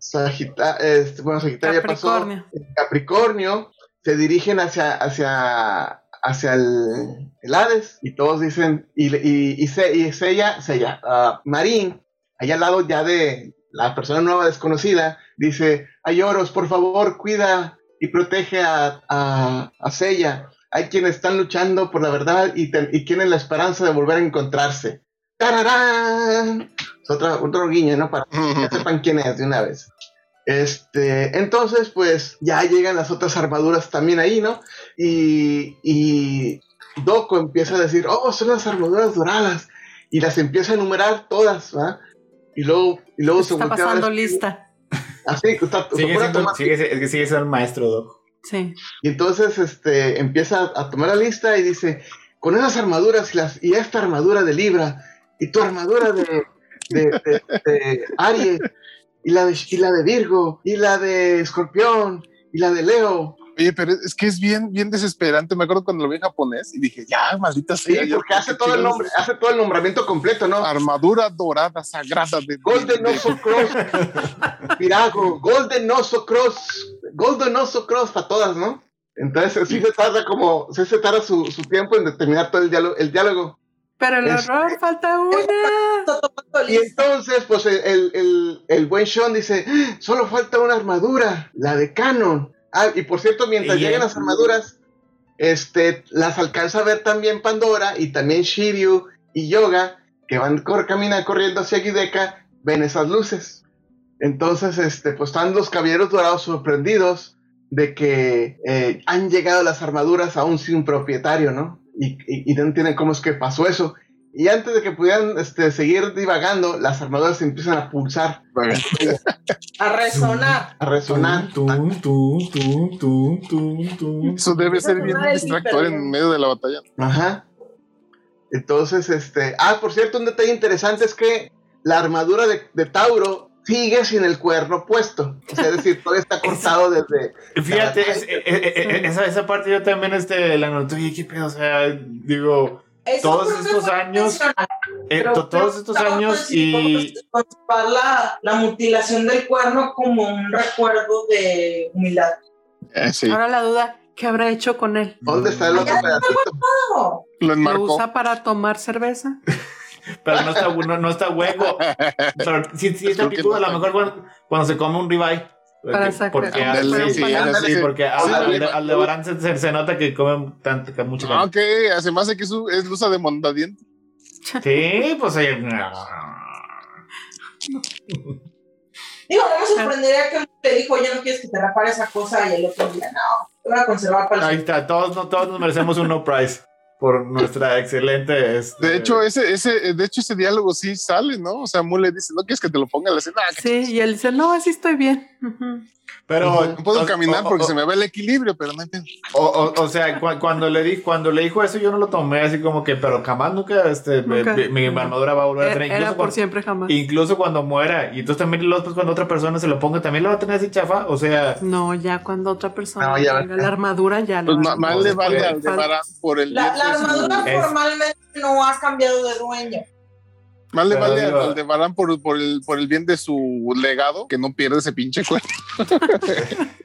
Speaker 6: Sagita- este, bueno, Sagitario pasó,
Speaker 3: Capricornio.
Speaker 6: Se dirigen hacia, hacia, hacia el, el Hades y todos dicen, y, y, y, Se- y ah, Marín, allá al lado ya de la persona nueva desconocida, dice, Ayoros, por favor, cuida y protege a, a, a. Hay quienes están luchando por la verdad y, y tienen la esperanza de volver a encontrarse. ¡Tararán! Es otra, otro guiño, ¿no? Para que sepan quién es de una vez. Este, entonces, pues ya llegan las otras armaduras también ahí, ¿no? Y, y Doko empieza a decir, oh, son las armaduras doradas. Y las empieza a enumerar todas, ¿va? Y luego, y luego se
Speaker 3: Está
Speaker 6: a ver
Speaker 3: pasando lista.
Speaker 6: Así, está, se
Speaker 2: Sigue siendo, sigue, es que sigue siendo el maestro, Doc.
Speaker 3: Sí.
Speaker 6: Y entonces este, empieza a tomar la lista y dice, con esas armaduras y, las, y esta armadura de Libra y tu armadura de, de, de- de Aries y la de, y la de Virgo y la de Escorpión y la de Leo.
Speaker 4: Oye, pero es que es bien, bien desesperante. Me acuerdo cuando lo vi en japonés y dije, ya, maldita
Speaker 6: Sí,
Speaker 4: sea. ya,
Speaker 6: porque hace
Speaker 4: ¿qué
Speaker 6: todo el nombre, hace todo el nombramiento completo, ¿no?
Speaker 4: Armadura dorada sagrada de
Speaker 6: Golden
Speaker 4: de-
Speaker 6: Oso Cross, Pirago, Golden Oso Cross, Golden Oso Cross para todas, ¿no? Entonces sí se tarda como, sí se tarda su, su tiempo en determinar todo el diálogo. El diálogo.
Speaker 3: Pero el error falta una.
Speaker 6: Y entonces, pues el, el, el- el buen Sean dice, "Ah, solo falta una armadura, la de Canon. Ah, y por cierto, mientras llegan las armaduras, este, las alcanza a ver también Pandora y también Shiryu y Yoga, que van cor caminan corriendo hacia Gideka, ven esas luces. Entonces, este, pues están los caballeros dorados sorprendidos de que eh, han llegado las armaduras aún sin propietario, ¿no? Y, y- y no entienden cómo es que pasó eso. Y antes de que pudieran este, seguir divagando, las armaduras empiezan a pulsar,
Speaker 5: A resonar.
Speaker 6: a resonar.
Speaker 2: Tum, tum, tum, tum, tum, tum.
Speaker 4: Eso debe ser bien distractor en medio de la batalla.
Speaker 6: Ajá. Entonces, este. Ah, por cierto, un detalle interesante es que la armadura de, de Tauro sigue sin el cuerno puesto. O sea, es decir, todo está cortado desde.
Speaker 2: Fíjate, es- eh, eh, eh, esa, esa parte yo también este, la noté, oye, qué pedo, o sea, digo, Todos estos años, eh, to- todos estos años y...
Speaker 5: conservar la, la mutilación del cuerno como un recuerdo de humildad.
Speaker 4: Eh, sí,
Speaker 3: Ahora la duda, ¿qué habrá hecho con él?
Speaker 6: ¿Dónde está el otro pedacito?
Speaker 4: Lo
Speaker 3: ¿Lo usa para tomar cerveza?
Speaker 2: Pero no está, no, no está hueco. Sí, sí está actitud, a lo mejor cuando, cuando se come un ribeye.
Speaker 3: Para
Speaker 2: Porque-
Speaker 3: sacar-
Speaker 2: porque,
Speaker 3: Ah,
Speaker 2: al-
Speaker 4: Ándale,
Speaker 2: sí,
Speaker 4: sí,
Speaker 2: sí, porque Aldebarán se, se, se nota que come tanto, que mucho
Speaker 4: Ah, ok, me hace que es, lusa de mondadiente.
Speaker 2: Sí, pues eh,
Speaker 5: Digo, no me sorprendería que te dijo, oye, no quieres que te repare esa cosa y el otro día, no, te voy a conservar para el
Speaker 2: ahí está, todos, no, todos nos merecemos un no prize por nuestra excelente. este,
Speaker 4: De hecho, ese, ese, de hecho, ese diálogo sí sale, ¿no? O sea, Mu le dice, ¿no quieres que te lo ponga en la escena? Ah,
Speaker 3: Sí, y él dice, no, así estoy bien. Ujú.
Speaker 2: Pero
Speaker 4: No puedo
Speaker 2: o-
Speaker 4: caminar
Speaker 2: o-
Speaker 4: porque
Speaker 2: o-
Speaker 4: se me va el equilibrio, pero no pedo.
Speaker 2: O, o, o sea, cu- cuando le di, cuando le dijo eso, yo no lo tomé así como que, pero jamás nunca, este,
Speaker 3: Nunca.
Speaker 2: mi, mi armadura va a volver a tener.
Speaker 3: Era,
Speaker 2: Incluso,
Speaker 3: por
Speaker 2: cuando,
Speaker 3: siempre jamás.
Speaker 2: incluso cuando muera. Y entonces también luego, pues, cuando otra persona se lo ponga, también lo va a tener así chafa. O sea,
Speaker 3: No, ya cuando otra persona
Speaker 6: No, ya-
Speaker 3: tenga la armadura, ya
Speaker 4: Pues
Speaker 3: va-
Speaker 4: más le vale
Speaker 2: Falta-
Speaker 4: al por el
Speaker 5: La, armadura
Speaker 2: Es-
Speaker 5: formalmente no ha cambiado de dueño.
Speaker 4: Más le vale al,
Speaker 2: digo-
Speaker 4: al de Barán por, por, el, por el bien de su legado, que no pierde ese pinche cuerpo.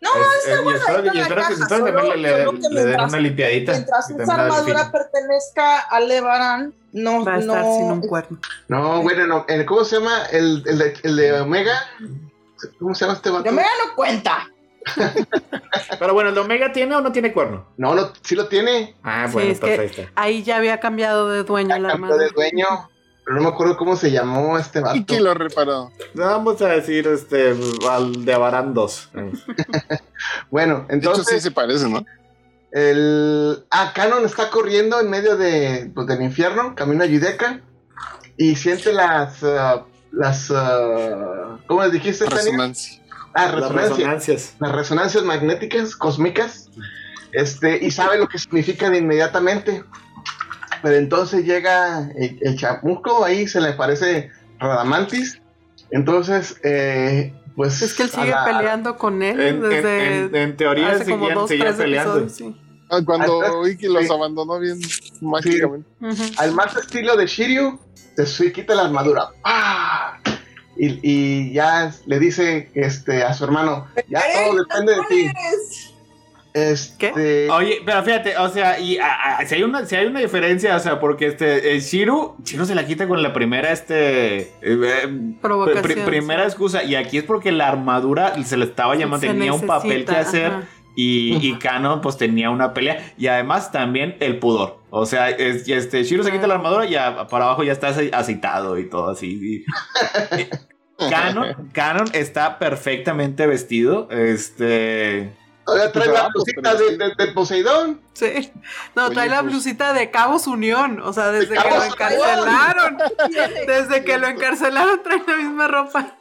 Speaker 5: No,
Speaker 2: es-
Speaker 5: está la caja,
Speaker 2: que
Speaker 5: solo-
Speaker 2: le, le-
Speaker 5: que
Speaker 2: le den
Speaker 5: mientras-
Speaker 2: una limpiadita.
Speaker 5: Mientras esa armadura pertenezca al Lebaran, no,
Speaker 3: va a estar
Speaker 5: no,
Speaker 3: sin un cuerno.
Speaker 6: No, bueno, no. el- ¿Cómo se llama? El, el, de, el de Omega. ¿Cómo se llama este vato?
Speaker 5: Yo me no cuenta.
Speaker 2: Pero bueno, ¿el Omega tiene o no tiene cuerno?
Speaker 6: No, no, sí lo tiene.
Speaker 2: Ah,
Speaker 3: Sí,
Speaker 2: bueno,
Speaker 3: es
Speaker 2: pues
Speaker 3: que-
Speaker 2: ahí está.
Speaker 3: Ahí ya había cambiado de dueño
Speaker 6: Ya
Speaker 3: la
Speaker 6: cambió
Speaker 3: armadura.
Speaker 6: de dueño. Pero no me acuerdo cómo se llamó este vato.
Speaker 4: ¿Y quién lo reparó?
Speaker 2: Vamos a decir, este, al de Barán 2.
Speaker 6: Bueno,
Speaker 4: De hecho, sí
Speaker 6: entonces
Speaker 4: se parece, ¿no?
Speaker 6: el ah, Canon está corriendo en medio de, pues, del infierno, camino a Yudeca, y siente las ah, las ah, ¿cómo les dijiste?
Speaker 4: Resonancia.
Speaker 6: Ah,
Speaker 2: Las
Speaker 6: resonancia.
Speaker 2: resonancias.
Speaker 6: las resonancias magnéticas cósmicas este y sabe lo que significa de inmediatamente pero entonces llega el, el chamusco ahí se le parece Radamantis entonces eh, pues
Speaker 3: Es que él sigue
Speaker 6: la-
Speaker 3: peleando con él
Speaker 2: En, en-
Speaker 3: desde
Speaker 2: en- en teoría
Speaker 3: hace como
Speaker 2: seguían,
Speaker 3: dos,
Speaker 2: seguían
Speaker 3: tres
Speaker 2: peleando.
Speaker 3: episodios. Sí.
Speaker 4: Ah, cuando
Speaker 6: Ah,
Speaker 4: Iki los
Speaker 6: sí.
Speaker 4: abandonó bien mágicamente.
Speaker 3: Ujú.
Speaker 6: al más estilo de Shiryu se quita la armadura ¡Ah! y, y ya le dice este a su hermano ya todo depende de ti este
Speaker 2: Oye, pero fíjate, o sea, y si hay una, si hay una diferencia, o sea, porque este eh, Shiro, Shiro se la quita con la primera, este, eh, eh,
Speaker 3: Provocación,
Speaker 2: primera excusa, y aquí es porque la armadura se le estaba llamando,
Speaker 3: Se
Speaker 2: tenía un papel que hacer.
Speaker 3: ajá.
Speaker 2: Y, y Canon pues tenía una pelea y además también el pudor. O sea, es- y este Shiro se quita la armadura y ya para abajo ya está ace- aceitado y todo así. Y- Canon, Canon está perfectamente vestido. Este.
Speaker 6: Todavía trae
Speaker 4: Pues,
Speaker 6: la
Speaker 4: ah, pues,
Speaker 6: blusita de, de- de Poseidón
Speaker 3: Sí. No,
Speaker 4: Oye,
Speaker 3: trae la
Speaker 4: pues-
Speaker 3: blusita de Cabos Unión. O sea, desde que lo
Speaker 6: Cabos
Speaker 3: encarcelaron. Desde que lo encarcelaron trae la misma ropa.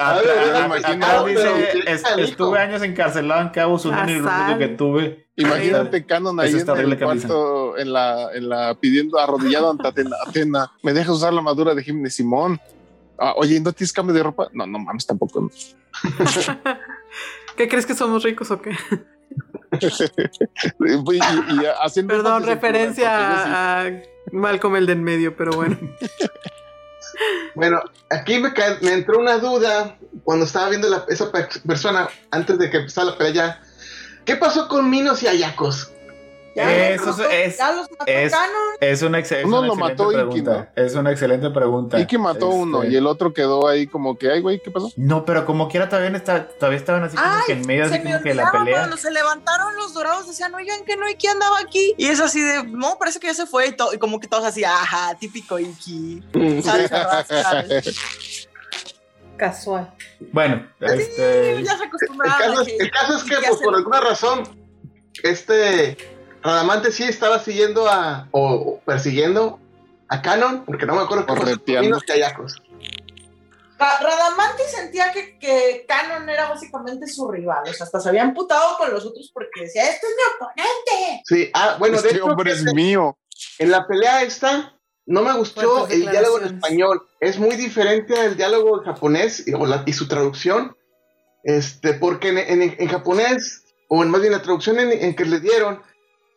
Speaker 2: Ah,
Speaker 6: A ver,
Speaker 2: ah,
Speaker 6: imagino,
Speaker 2: dice, es- estuve años encarcelado en Cabo Sudan y lo único que tuve.
Speaker 4: Imagínate Canon ahí en el cuarto, en la, en la pidiendo arrodillado ante Atena. Atena, ¿me dejas usar la armadura de Jiménez Simón? Ah, oye, ¿no tienes cambio de ropa? No, no mames, tampoco.
Speaker 3: ¿Qué crees que somos ricos o qué?
Speaker 4: y, y- y haciendo
Speaker 3: Perdón, referencia a, a Malcolm el de en medio, pero bueno.
Speaker 6: Bueno, aquí me, ca- me entró una duda cuando estaba viendo la- esa pe- persona antes de que empezara la pelea. ¿Qué pasó con Minos y Ayacos?
Speaker 5: Ya
Speaker 2: Eso
Speaker 5: mató-
Speaker 2: es-
Speaker 5: ya los mató
Speaker 2: es-
Speaker 5: Canon.
Speaker 2: Es una, ex- es
Speaker 4: Uno
Speaker 2: una
Speaker 4: lo
Speaker 2: excelente
Speaker 4: mató Iki,
Speaker 2: pregunta. Es una excelente pregunta.
Speaker 4: Que mató
Speaker 2: Este,
Speaker 4: uno y el otro quedó ahí como que, ay, güey, ¿qué pasó?
Speaker 2: No, pero como quiera todavía, está, todavía estaban así como
Speaker 5: Ay,
Speaker 2: que en medio así
Speaker 5: me
Speaker 2: como que la pelea.
Speaker 5: cuando se levantaron los dorados decían, oigan, que no Iki andaba aquí. Y es así de, no, parece que ya se fue y, to- y como que todos así, ajá, típico Iki. ¿Sabes? ¿Sabes?
Speaker 3: Casual.
Speaker 2: Bueno, este.
Speaker 5: Ya se
Speaker 6: El
Speaker 5: acostumbraron
Speaker 6: caso,
Speaker 5: a
Speaker 6: es,
Speaker 5: que
Speaker 6: el caso es que
Speaker 5: Iki
Speaker 6: pues, por alguna
Speaker 5: que-
Speaker 6: razón, este Radamante sí estaba siguiendo a, o, persiguiendo a Canon, porque no me acuerdo qué pasó con
Speaker 4: Correteando.
Speaker 6: Minos y Ayacos.
Speaker 5: Ra- Radamanti sentía que, que Canon era básicamente su rival. O sea, hasta se había emputado con los otros porque decía, este es mi oponente.
Speaker 6: Sí, ah, bueno, de
Speaker 4: este
Speaker 6: hecho,
Speaker 4: hombre es mío.
Speaker 6: en la pelea esta no me gustó el diálogo en español. Es muy diferente al diálogo en japonés y, o la- y su traducción. Este, porque en, en- en japonés, o en más bien la traducción en, en que le dieron,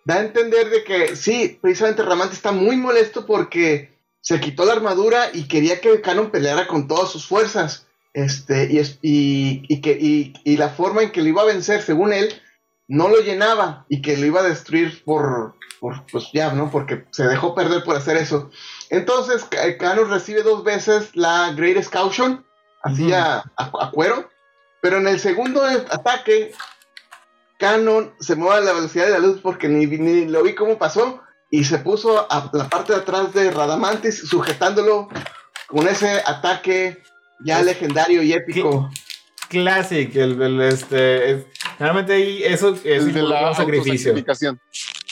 Speaker 6: da a entender de que sí, precisamente Ramante está muy molesto porque se quitó la armadura y quería que Canon peleara con todas sus fuerzas. Este, y, es- y, y que, y, y la forma en que lo iba a vencer, según él, no lo llenaba y que lo iba a destruir por, por pues ya, ¿no? Porque se dejó perder por hacer eso. Entonces, Ca- Canon recibe dos veces la Great Caution, así a, a- a cuero, pero en el segundo ataque, Canon se mueve a la velocidad de la luz porque ni, ni lo vi cómo pasó y se puso a la parte de atrás de Radamantis sujetándolo con ese ataque ya
Speaker 2: Es-
Speaker 6: legendario y épico.
Speaker 2: Classic, el, el, este. es- realmente ahí eso es
Speaker 4: El de la
Speaker 2: un sacrificio.
Speaker 4: autosacrificación.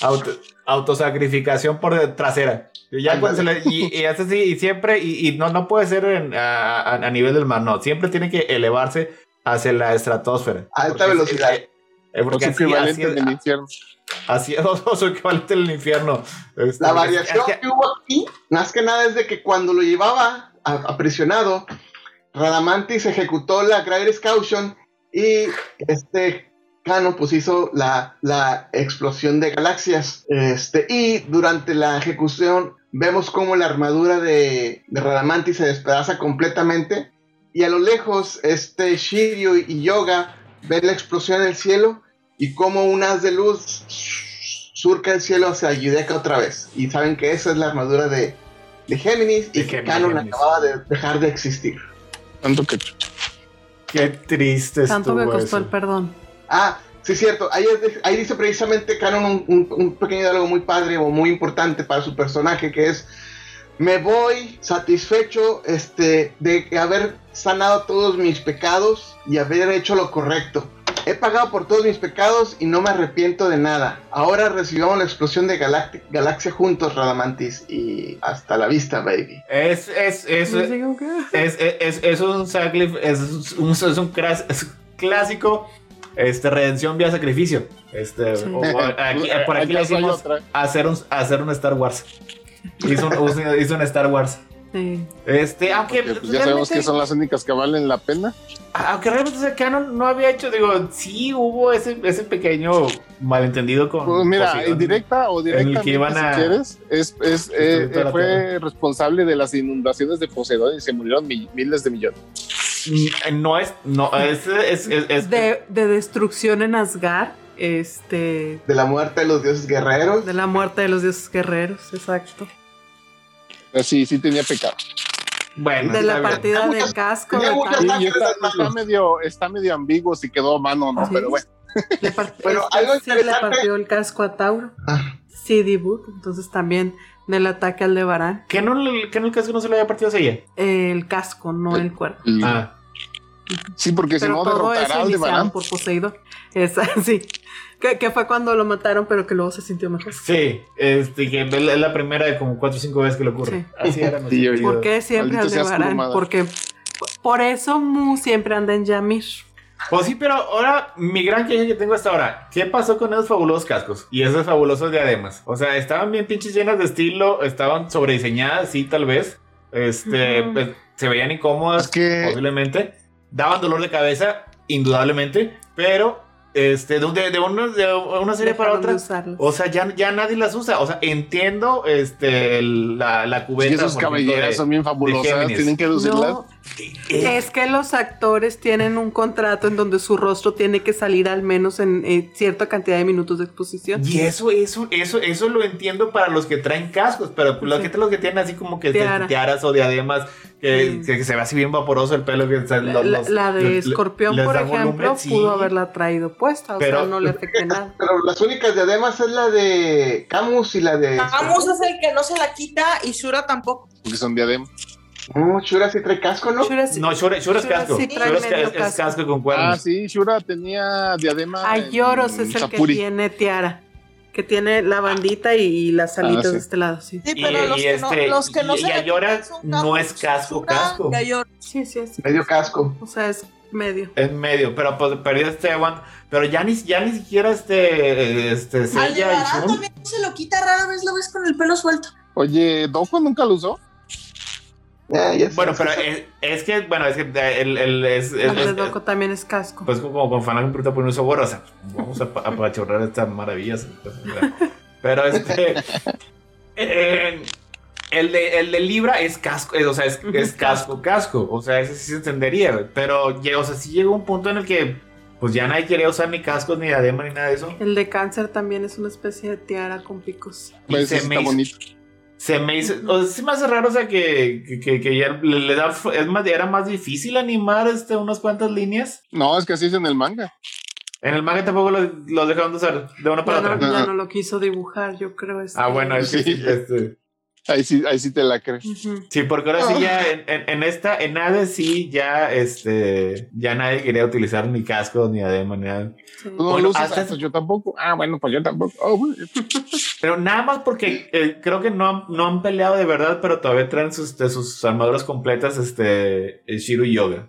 Speaker 2: Auto, autosacrificación por de- trasera. Y Ya le- y, y hace así, y siempre, y, y no, no puede ser en- a, a- a nivel del mar, no. Siempre tiene que elevarse hacia la estratosfera.
Speaker 6: A alta
Speaker 2: es-
Speaker 6: velocidad.
Speaker 2: Eh,
Speaker 4: O
Speaker 2: porque
Speaker 4: su
Speaker 2: así,
Speaker 4: equivalente
Speaker 2: así-
Speaker 4: en el infierno.
Speaker 2: así- o su equivalente en el infierno. Este,
Speaker 6: La variación
Speaker 2: es que-
Speaker 6: que hubo aquí, más que nada, es de que cuando lo llevaba a- aprisionado, Radamantis ejecutó la Great Caution y este Cano pues hizo la, la explosión de galaxias. Este, y durante la ejecución vemos como la armadura de, de Radamantis se despedaza completamente. Y a lo lejos, este Shiryu y Yoga ven la explosión en el cielo y como un haz de luz surca el cielo hacia Yudeka otra vez. Y saben que esa es la armadura de, de Géminis y
Speaker 2: De
Speaker 6: que Canon
Speaker 2: Géminis.
Speaker 6: acababa de dejar de existir.
Speaker 4: Tanto que
Speaker 2: Qué triste
Speaker 3: Tanto que
Speaker 2: estuvo
Speaker 3: costó
Speaker 2: eso.
Speaker 3: el perdón.
Speaker 6: Ah, sí, cierto. Ahí, es de- ahí dice precisamente Canon un, un- un pequeño diálogo muy padre o muy importante para su personaje que es me voy satisfecho este, de haber sanado todos mis pecados y haber hecho lo correcto. He pagado por todos mis pecados y no me arrepiento de nada. Ahora recibamos la explosión de Galacti- Galaxia juntos, Radamantis. Y hasta la vista, baby.
Speaker 2: Es, es, es, es, es, es, es un sacrif- es un, es un clásico este, redención vía sacrificio. Este,
Speaker 3: Sí.
Speaker 2: o- o aquí- por aquí le
Speaker 4: ¿Acaso hay
Speaker 2: decimos hacer un, hacer un Star Wars. Hizo un, hizo un Star Wars.
Speaker 3: Sí.
Speaker 2: Este, aunque,
Speaker 4: Porque, pues, ya sabemos que son las únicas que valen la pena.
Speaker 2: aunque realmente ese canon no había hecho, digo, sí hubo ese, ese pequeño malentendido con.
Speaker 4: Pues mira,
Speaker 2: Poseidón.
Speaker 4: indirecta o
Speaker 2: en el que
Speaker 4: directamente,
Speaker 2: iban a-
Speaker 4: si quieres, es, es, eh,
Speaker 2: la
Speaker 4: fue
Speaker 2: Tierra.
Speaker 4: responsable de las inundaciones de Poseidón y se murieron mi- miles de millones.
Speaker 2: Mm, No es, no, es, es, es, es-
Speaker 3: De, de destrucción en Asgard, este,
Speaker 6: De la muerte de los dioses guerreros.
Speaker 3: de la muerte de los dioses guerreros, exacto.
Speaker 4: Pero sí, sí tenía pecado.
Speaker 2: bueno,
Speaker 3: De la
Speaker 2: bien.
Speaker 3: partida
Speaker 6: Muchas-
Speaker 3: del casco de
Speaker 4: está, medio, está medio ambiguo si quedó a mano o no,
Speaker 3: Sí.
Speaker 4: pero bueno.
Speaker 3: Le
Speaker 6: Bueno,
Speaker 3: este,
Speaker 6: algo
Speaker 3: sí le partió el casco a Tauro.
Speaker 6: Ah,
Speaker 3: CD Boot, entonces también del ataque al de Barán.
Speaker 2: ¿Que no, que no el casco no se le había partido a ella?
Speaker 3: El casco, no el cuerpo.
Speaker 4: Y-
Speaker 2: Ah,
Speaker 4: sí, porque si
Speaker 3: Pero
Speaker 4: no
Speaker 3: todo
Speaker 4: derrotará al de Barán.
Speaker 3: por Poseidón. Esa, sí. Que, que fue cuando lo mataron, pero que luego se sintió mejor.
Speaker 2: sí, este, que es la primera de como cuatro o cinco veces que le ocurre.
Speaker 3: Sí.
Speaker 2: Así era.
Speaker 4: Sí.
Speaker 3: ¿Por qué siempre. Porque Por eso Mu siempre anda en Yamir.
Speaker 2: Pues sí, pero ahora mi gran queja que tengo hasta ahora, ¿qué pasó con esos fabulosos cascos y esos fabulosos diademas? O sea, estaban bien pinches llenas de estilo, estaban sobrediseñadas, sí, tal vez. Este, pues, se veían incómodas,
Speaker 4: Es que-
Speaker 2: posiblemente. Daban dolor de cabeza, indudablemente, pero este, de, un- de, de una, de una serie para
Speaker 3: Dejaron
Speaker 2: otra. O sea, ya, ya nadie las usa. O sea, entiendo este, el- la, la
Speaker 4: Y
Speaker 2: cubeta.
Speaker 4: esas
Speaker 2: por ejemplo,
Speaker 4: cabelleras son bien fabulosas, tienen que lucirlas.
Speaker 3: No, es que los actores tienen un contrato en donde su rostro tiene que salir al menos en eh, cierta cantidad de minutos de exposición.
Speaker 2: Y eso, eso, eso, eso lo entiendo para los que traen cascos, pero los que, los que tienen así como que
Speaker 3: Tiara.
Speaker 2: tiaras o diademas, que, que se ve así bien vaporoso el pelo. Que, o sea,
Speaker 3: La,
Speaker 2: los-
Speaker 3: la-
Speaker 2: los-
Speaker 3: la de
Speaker 2: le-
Speaker 3: Escorpión, por ejemplo,
Speaker 2: volumen, sí.
Speaker 3: pudo haberla traído puesta, o
Speaker 2: Pero-
Speaker 3: sea, no le afecte nada.
Speaker 6: Pero las únicas diademas es la de Camus y la de.
Speaker 5: Camus es el que no se la quita y Shura tampoco.
Speaker 4: Porque son diademas.
Speaker 6: No, Shura sí trae casco, ¿no?
Speaker 3: Shura sí-
Speaker 2: No, Shura, Shura es
Speaker 3: Shura
Speaker 2: casco.
Speaker 3: sí trae
Speaker 2: Shura es, es- es
Speaker 3: casco.
Speaker 2: casco con
Speaker 4: Ah,
Speaker 2: cuernos.
Speaker 4: sí, Shura tenía diadema.
Speaker 3: Ayoros es el
Speaker 4: Sapuri.
Speaker 3: que tiene tiara, que tiene la bandita y, y las alitas
Speaker 4: sí.
Speaker 3: de este lado, sí.
Speaker 5: Sí,
Speaker 2: Y-
Speaker 5: pero los,
Speaker 2: y
Speaker 5: que
Speaker 2: este-
Speaker 5: no, los que no
Speaker 2: y- y no es casco, casco.
Speaker 5: y Ayora.
Speaker 3: Sí, sí, sí.
Speaker 6: Medio casco.
Speaker 3: O sea, es medio.
Speaker 2: En medio, pero pues perdió este one. Pero ya ni, ya ni siquiera este, este y Shun.
Speaker 5: también se lo quita rara vez, lo ves con el pelo suelto.
Speaker 4: Oye, ¿Dojo nunca lo usó?
Speaker 6: Sé,
Speaker 2: Bueno, pero es, es que, bueno, es que el, el- es, es-
Speaker 3: El de
Speaker 2: es-
Speaker 3: Doco también es casco.
Speaker 2: Pues como con Fanan Bruta por un sabor, o sea, vamos a pa- apachurrar estas maravillas. pues. Pero este. eh, el, de, el de Libra es casco, eh, o sea, es, es casco, casco. O sea, ese sí se entendería. Pero, o sea, sí llegó un punto en el que, pues ya nadie quería usar ni cascos, ni diadema, ni nada de eso.
Speaker 3: El de cáncer también es una especie de tiara con picos.
Speaker 2: Y
Speaker 4: Pues
Speaker 2: se
Speaker 4: está
Speaker 2: me hizo-
Speaker 4: bonito.
Speaker 2: Se me hizo, o sea, sí me hace raro, o sea, que, que, que- que ya le, le da, es más, era más difícil animar este, unas cuantas líneas.
Speaker 4: No, es que así es en el manga.
Speaker 2: En el manga tampoco los lo dejaron de usar de una para
Speaker 3: Ya no,
Speaker 2: otra.
Speaker 3: ya no lo quiso dibujar, yo creo. este.
Speaker 2: Ah, bueno, es
Speaker 4: sí,
Speaker 2: este,
Speaker 4: Ahí sí, ahí sí te la crees.
Speaker 2: Sí, porque ahora sí ya en, en- en esta, en Hades sí ya, este, ya nadie quería utilizar ni cascos, ni adema, ni nada.
Speaker 3: Sí.
Speaker 4: No
Speaker 2: Bueno, hasta-
Speaker 4: ah, yo tampoco. Ah, bueno, pues yo tampoco. Oh.
Speaker 2: Pero nada más porque eh, creo que no, han- no han peleado de verdad, pero todavía traen sus, de sus armaduras completas, este, el Shiru y Yoga.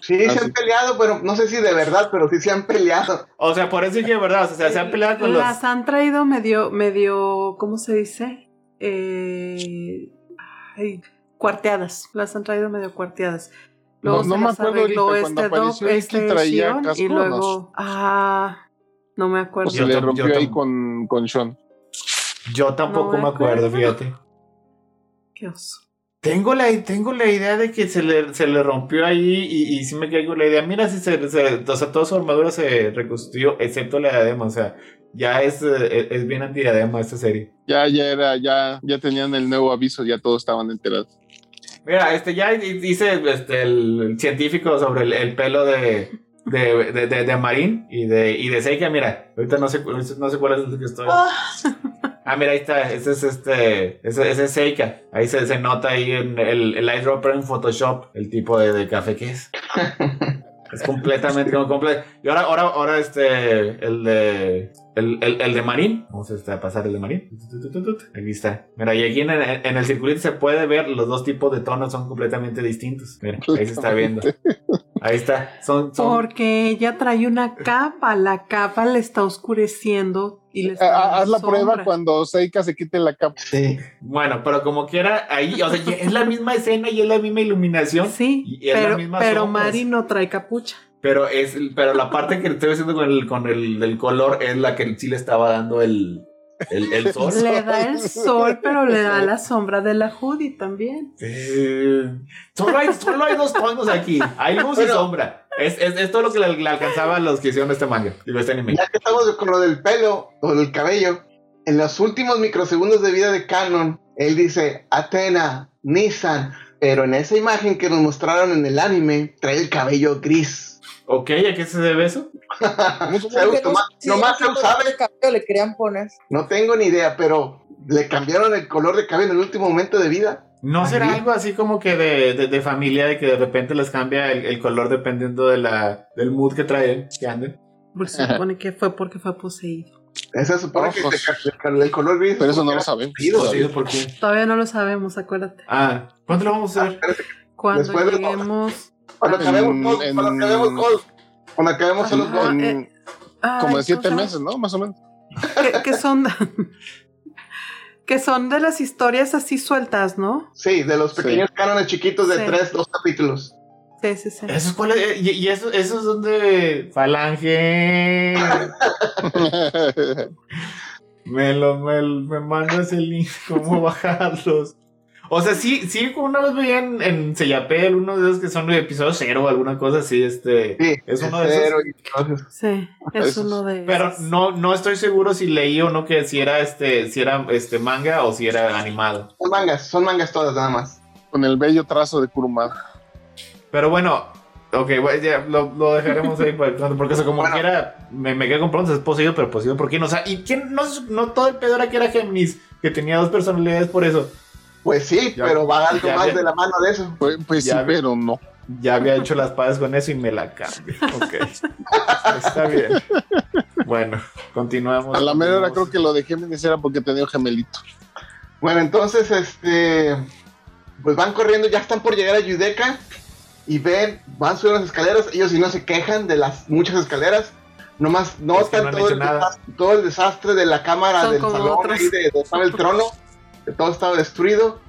Speaker 6: Sí,
Speaker 4: Ah,
Speaker 6: se
Speaker 4: sí.
Speaker 6: han peleado, pero no sé si de verdad, pero sí se han peleado.
Speaker 2: O sea, por eso dije de verdad, o sea, se han peleado con los...
Speaker 3: Las han traído medio, medio, ¿cómo se dice? Eh, ay, cuarteadas. Las han traído medio cuarteadas. Luego
Speaker 4: No-
Speaker 3: se
Speaker 4: no me acuerdo
Speaker 3: arregló
Speaker 4: ahorita, cuando
Speaker 3: este Doc,
Speaker 4: apareció
Speaker 3: este
Speaker 4: traía casco,
Speaker 3: y luego, ah, no me acuerdo.
Speaker 4: O se
Speaker 2: Yo
Speaker 4: le rompió ahí con, con Sean.
Speaker 2: Yo tampoco
Speaker 3: No me
Speaker 2: me acuerdo,
Speaker 3: acuerdo.
Speaker 2: fíjate.
Speaker 3: Qué oso.
Speaker 2: Tengo la, tengo la idea de que se le, se le rompió ahí y, y sí me con la idea. Mira, si se, se- o sea, toda su armadura se reconstruyó, excepto la diadema. O sea, ya es, eh, es bien antidiadema esta serie.
Speaker 4: Ya, ya era, ya, ya tenían el nuevo aviso, ya todos estaban enterados.
Speaker 2: Mira, este ya di- dice este, el, científico sobre el, el pelo de, de, de, de, de Marín y de, y de Seika. Mira, ahorita no sé, no sé cuál es el que estoy.
Speaker 5: Ah,
Speaker 2: Ah, mira, ahí está. Ese es este. Ese, ese es Seika. Ahí se, se nota ahí en el, el eyedropper en Photoshop el tipo de, de café que es. es completamente como comple- Y ahora, ahora, ahora este. El de. El, el, el de Marín. Vamos este, a pasar el de Marín. Aquí está. Mira, y aquí en, el- en el circulito se puede ver los dos tipos de tonos son completamente distintos. Mira, ahí se está viendo. Ahí está. Son, son
Speaker 3: Porque ella trae una capa, la capa le está oscureciendo y le está
Speaker 4: Ah,
Speaker 3: dando
Speaker 4: haz la
Speaker 3: sombra.
Speaker 4: prueba cuando Seika se quite la capa.
Speaker 6: Sí.
Speaker 2: Bueno, pero como quiera, ahí, o sea, es la misma escena y es la misma iluminación.
Speaker 3: Sí,
Speaker 2: Y es la
Speaker 3: pero,
Speaker 2: misma
Speaker 3: pero
Speaker 2: sombras.
Speaker 3: Mari no trae capucha.
Speaker 2: Pero es, pero la parte que estoy haciendo con el, con el, del color es la que sí le estaba dando el, el, el sol.
Speaker 3: Le da el sol, pero le da la sombra de la hoodie también.
Speaker 2: Eh, solo, hay, solo hay dos tonos aquí. Hay luz y sombra. Es, es, es todo lo que le, le alcanzaba a los que hicieron este manga. Digo, este anime.
Speaker 6: Ya que estamos con lo del pelo o del cabello, en los últimos microsegundos de vida de Canon, él dice Atena, Nissan, pero en esa imagen que nos mostraron en el anime, trae el cabello gris.
Speaker 2: Ok, ¿a qué se debe eso?
Speaker 6: Zeus, nomás,
Speaker 5: sí,
Speaker 6: nomás Zeus sabe.
Speaker 5: le querían poner.
Speaker 6: No tengo ni idea, pero le cambiaron el color de cabello en el último momento de vida.
Speaker 2: ¿No será algo así como que de, de, de familia, de que de repente les cambia el, el color dependiendo de la, del mood que traen, que anden?
Speaker 3: Pues se supone que fue porque fue poseído.
Speaker 6: Esa supone que
Speaker 4: Ojos.
Speaker 6: se ca- el color gris.
Speaker 4: Pero eso no lo
Speaker 6: poseído.
Speaker 2: Sí, ¿por qué?
Speaker 3: Todavía no lo sabemos, acuérdate.
Speaker 2: Ah, ¿cuánto lo vamos a hacer?
Speaker 3: Cuando
Speaker 6: Después de-
Speaker 3: lleguemos
Speaker 6: Cuando acabemos
Speaker 4: En-
Speaker 6: Gold,
Speaker 4: en-
Speaker 6: cuando acabemos Gold, cuando acabemos
Speaker 3: Ajá.
Speaker 4: En-
Speaker 3: eh, Ay,
Speaker 4: como de siete meses, ¿no? Más o menos.
Speaker 3: Que, que son que son de las historias así sueltas, ¿no?
Speaker 6: Sí, de los
Speaker 4: Sí.
Speaker 6: pequeños cánones chiquitos de
Speaker 3: Sí.
Speaker 6: tres, dos capítulos.
Speaker 3: Sí, sí, sí.
Speaker 2: ¿Esos cuáles? Eh, Y, y eso, esos son de Falange. me lo, me, me mandas el link, cómo bajarlos. O sea, sí, sí, una vez veía en, en Sellapel, uno de esos que son de episodio cero o alguna cosa así, este.
Speaker 6: Sí,
Speaker 2: es uno de
Speaker 6: cero
Speaker 2: esos.
Speaker 6: y
Speaker 3: Sí, es
Speaker 4: Esos.
Speaker 3: uno de
Speaker 2: Pero
Speaker 3: esos.
Speaker 2: no, no estoy seguro si leí o no que si era este, si era este manga o si era animado.
Speaker 6: Son mangas, son mangas todas nada más.
Speaker 4: Con el bello trazo de Kurumada.
Speaker 2: Pero bueno, ok, bueno, ya lo, lo dejaremos ahí porque o sea, como
Speaker 6: Bueno.
Speaker 2: que era, me, me quedé con preguntas, es poseído, pero poseído por quién, o sea, ¿y quién? No, no todo el pedo era que era Géminis, que tenía dos personalidades por eso.
Speaker 6: Pues sí,
Speaker 2: Ya-
Speaker 6: pero va algo más de la mano de eso.
Speaker 4: Pues, pues sí, pero no.
Speaker 2: Ya había hecho las paces con eso y me la cambié. Ok, está bien. Bueno, continuamos.
Speaker 4: A la mera hora creo que lo de Géminis era porque tenía gemelito.
Speaker 6: Bueno, entonces, este, pues van corriendo, ya están por llegar a Yudeca y ven, van subiendo las escaleras, ellos si no se quejan de las muchas escaleras, nomás notan
Speaker 2: no
Speaker 6: todo, el
Speaker 2: nada.
Speaker 6: desastre, todo el desastre de la cámara
Speaker 3: Son
Speaker 6: del salón
Speaker 3: otros.
Speaker 6: ahí de donde estaba el trono, todo estaba destruido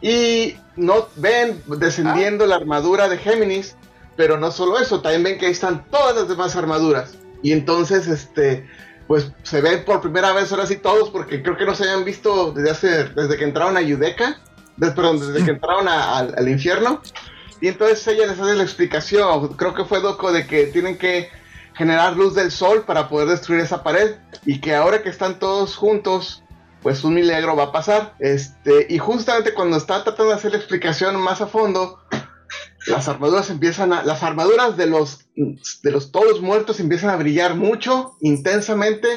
Speaker 6: y no ven descendiendo la armadura de Géminis, pero no solo eso, también ven que ahí están todas las demás armaduras y entonces, este, pues se ven por primera vez ahora sí todos, porque creo que no se habían visto desde hace, desde que entraron a Yudeca, des- perdón, desde que entraron a- al, al infierno. Y entonces ella les hace la explicación, creo que fue Doco, de que tienen que generar luz del sol para poder destruir esa pared. Y que ahora que están todos juntos, pues un milagro va a pasar. Este, y justamente cuando está tratando de hacer la explicación más a fondo, las armaduras empiezan a, las armaduras de los de los todos muertos empiezan a brillar mucho, intensamente,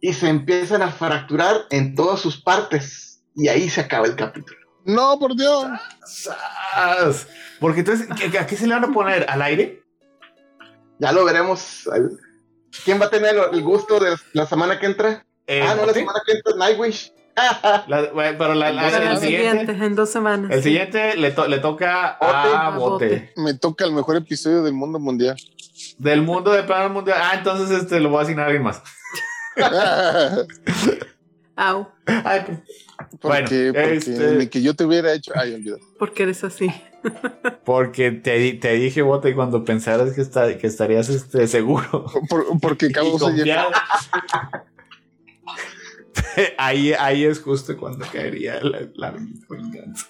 Speaker 6: y se empiezan a fracturar en todas sus partes. Y ahí se acaba el capítulo.
Speaker 4: No, por Dios.
Speaker 2: ¡Sas! Porque entonces, ¿qué- ¿a qué se le van a poner? ¿Al aire?
Speaker 6: Ya lo veremos. ¿Quién va a tener el gusto de la semana que entra?
Speaker 2: Eh,
Speaker 6: ah, no, la semana que entra Nightwish.
Speaker 2: La- bueno, pero la- la- el, siguiente,
Speaker 3: siguiente, en dos semanas.
Speaker 2: el
Speaker 3: sí.
Speaker 2: siguiente le, to- le toca a
Speaker 3: A
Speaker 2: Bote.
Speaker 3: Bote.
Speaker 4: Me toca el mejor episodio del mundo mundial.
Speaker 2: Del mundo de plano mundial. Ah, entonces este lo voy a asignar a alguien más.
Speaker 3: Au,
Speaker 2: Ay, pues, Bueno,
Speaker 4: porque, porque
Speaker 2: este-
Speaker 4: ni que yo te hubiera hecho. Ay, olvidó.
Speaker 3: porque eres así.
Speaker 2: porque te, di- te dije, Bote, cuando pensaras que, está, que estarías este, seguro.
Speaker 4: Por- porque cabo se.
Speaker 2: ahí, ahí es justo cuando caería la, la venganza.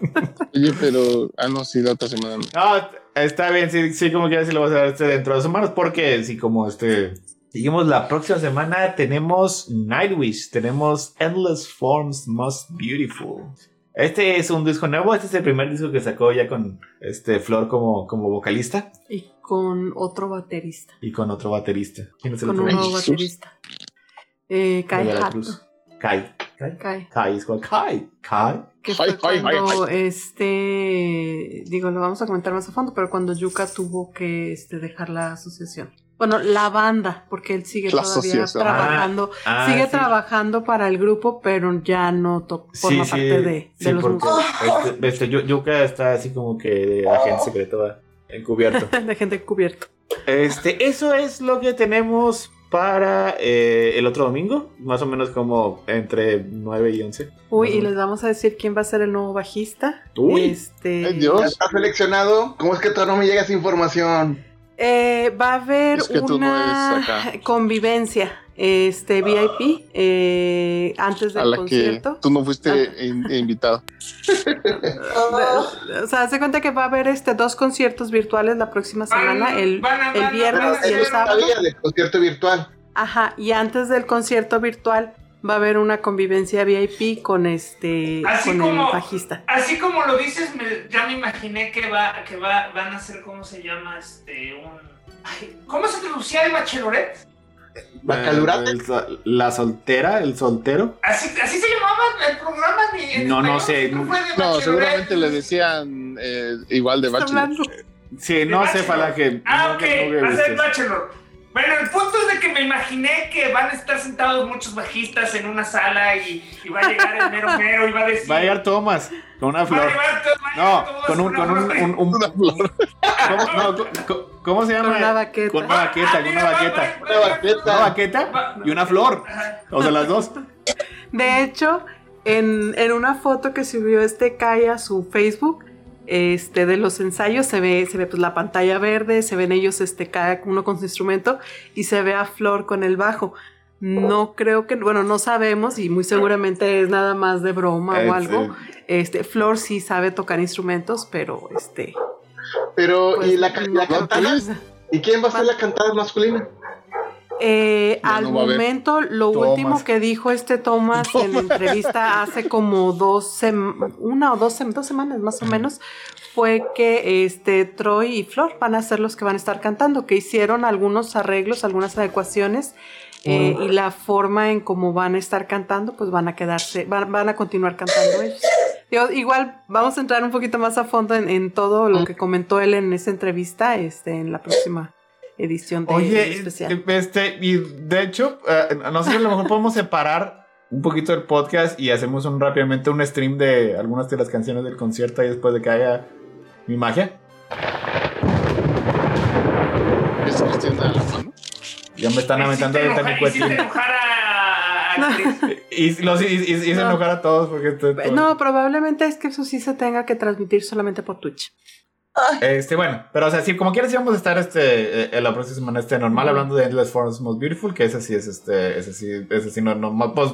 Speaker 4: Oye, pero. Ah, no, sí, la otra semana. no.
Speaker 2: No, está bien, sí, sí, como quieras, sí lo vas a dar este dentro de dos semanas, porque sí, como este. Seguimos la próxima semana, tenemos Nightwish, tenemos Endless Forms Most Beautiful. Este es un disco nuevo, este es el primer disco que sacó ya con este Flor como, como vocalista
Speaker 3: Y con otro baterista.
Speaker 2: y con otro baterista. ¿Quién es el
Speaker 3: Con un
Speaker 2: otro?
Speaker 3: baterista. Eh, Kai.
Speaker 2: Kai. Kai.
Speaker 3: Kai.
Speaker 2: Kai, es cual- Kai. Kai.
Speaker 3: Que fue cuando este digo, lo vamos a comentar más a fondo, pero cuando Yuka tuvo que este, dejar la asociación. Bueno, la banda, porque él sigue
Speaker 4: La
Speaker 3: todavía
Speaker 4: asociación.
Speaker 3: trabajando,
Speaker 2: Ah,
Speaker 3: sigue
Speaker 2: sí.
Speaker 3: trabajando para el grupo, pero ya no to- forma parte de,
Speaker 2: sí,
Speaker 3: de los
Speaker 2: porque
Speaker 3: músicos.
Speaker 2: este, este, Yu- Yuka está así como que de agente secreto encubierto.
Speaker 3: de gente cubierto.
Speaker 2: Este, eso es lo que tenemos para eh, el otro domingo, más o menos como entre 9 y 11.
Speaker 3: Uy, y les vamos a decir quién va a ser el nuevo bajista.
Speaker 2: Uy.
Speaker 3: Este,
Speaker 4: Ay, Dios.
Speaker 6: Ya está seleccionado. ¿Cómo es que todavía no me llega esa información?
Speaker 3: Eh, va a haber
Speaker 4: Es que tú no
Speaker 3: una
Speaker 4: acá.
Speaker 3: convivencia, este VIP, eh, antes
Speaker 4: A
Speaker 3: del
Speaker 4: que
Speaker 3: concierto.
Speaker 4: tú no fuiste in- invitado.
Speaker 3: O sea, hace cuenta que va a haber este dos conciertos virtuales la próxima semana, el, el viernes y el sábado.
Speaker 6: Del concierto virtual.
Speaker 3: Ajá, y antes del concierto virtual va a haber una convivencia VIP con este
Speaker 7: Así
Speaker 3: con
Speaker 7: como-
Speaker 3: el bajista.
Speaker 7: Así como lo dices, me- ya me imaginé que va, que va, van a hacer, ¿cómo se llama? Este, un. ay, ¿Cómo se traducía el bachelorette?
Speaker 6: Bacalurate.
Speaker 2: El sol- la soltera, el soltero.
Speaker 7: Así, así se llamaba el programa. ni
Speaker 2: No, no sé, no-
Speaker 4: No, seguramente le decían eh, igual de bachelor.
Speaker 3: hablando.
Speaker 2: Sí, no sé, que.
Speaker 7: Ah,
Speaker 2: no,
Speaker 7: ok, va a ser Bachelor. Bueno, el punto es de que me imaginé que van a estar sentados muchos bajistas en una sala y, y va a llegar el mero mero y va a decir.
Speaker 2: Va a llegar Thomas con una
Speaker 7: Va a
Speaker 2: flor. No, con un,
Speaker 7: una
Speaker 2: con un,
Speaker 7: flor.
Speaker 2: un, un-
Speaker 4: Una flor.
Speaker 2: ¿cómo, no, co- co- ¿cómo se llama?
Speaker 3: Con una baqueta.
Speaker 2: Con una baqueta,
Speaker 7: Ah,
Speaker 2: con una baqueta.
Speaker 6: Una baqueta.
Speaker 2: Una baqueta y una flor. O sea, las dos.
Speaker 3: De hecho, en, en una foto que subió este Kai a su Facebook, este, de los ensayos, se ve, se ve pues, la pantalla verde, se ven ellos, este, cada uno con su instrumento, y se ve a Flor con el bajo. No creo que, bueno, no sabemos, y muy seguramente es nada más de broma o
Speaker 2: Eh,
Speaker 3: algo. Este, Flor sí sabe tocar instrumentos, pero este.
Speaker 6: Pero,
Speaker 3: pues,
Speaker 6: ¿y la, ca- la cantada? ¿Y quién va a ser la cantada masculina?
Speaker 3: Eh, al
Speaker 4: no
Speaker 3: momento, lo
Speaker 2: Thomas.
Speaker 3: último que dijo este Thomas en la entrevista hace como dos una o dos, dos semanas más o menos, fue que este Troy y Flor van a ser los que van a estar cantando, que hicieron algunos arreglos, algunas adecuaciones. eh, y la forma en cómo van a estar cantando, pues van a quedarse, van, van a continuar cantando ellos. Digo, igual vamos a entrar un poquito más a fondo en, en todo lo que comentó él en esa entrevista, este, en la próxima edición de, del
Speaker 2: Oye,
Speaker 3: especial.
Speaker 2: este, y de hecho, eh, no sé, a lo mejor podemos separar un poquito el podcast y hacemos un rápidamente un stream de algunas de las canciones del concierto y después de que haya mi magia.
Speaker 4: Es cuestión de la mano.
Speaker 2: Ya me están aventando ahorita mi
Speaker 7: a Chris.
Speaker 2: Y los hice y, hice
Speaker 3: No.
Speaker 2: enojar a todos porque esto- todo-
Speaker 3: No, probablemente es que eso sí se tenga que transmitir solamente por Twitch.
Speaker 2: Este, bueno, pero o sea, sí, como quieras, sí vamos a estar este, eh, en la próxima semana este normal hablando de Endless Forms Most Beautiful, que ese sí es este, ese sí, ese sí no, no, pues,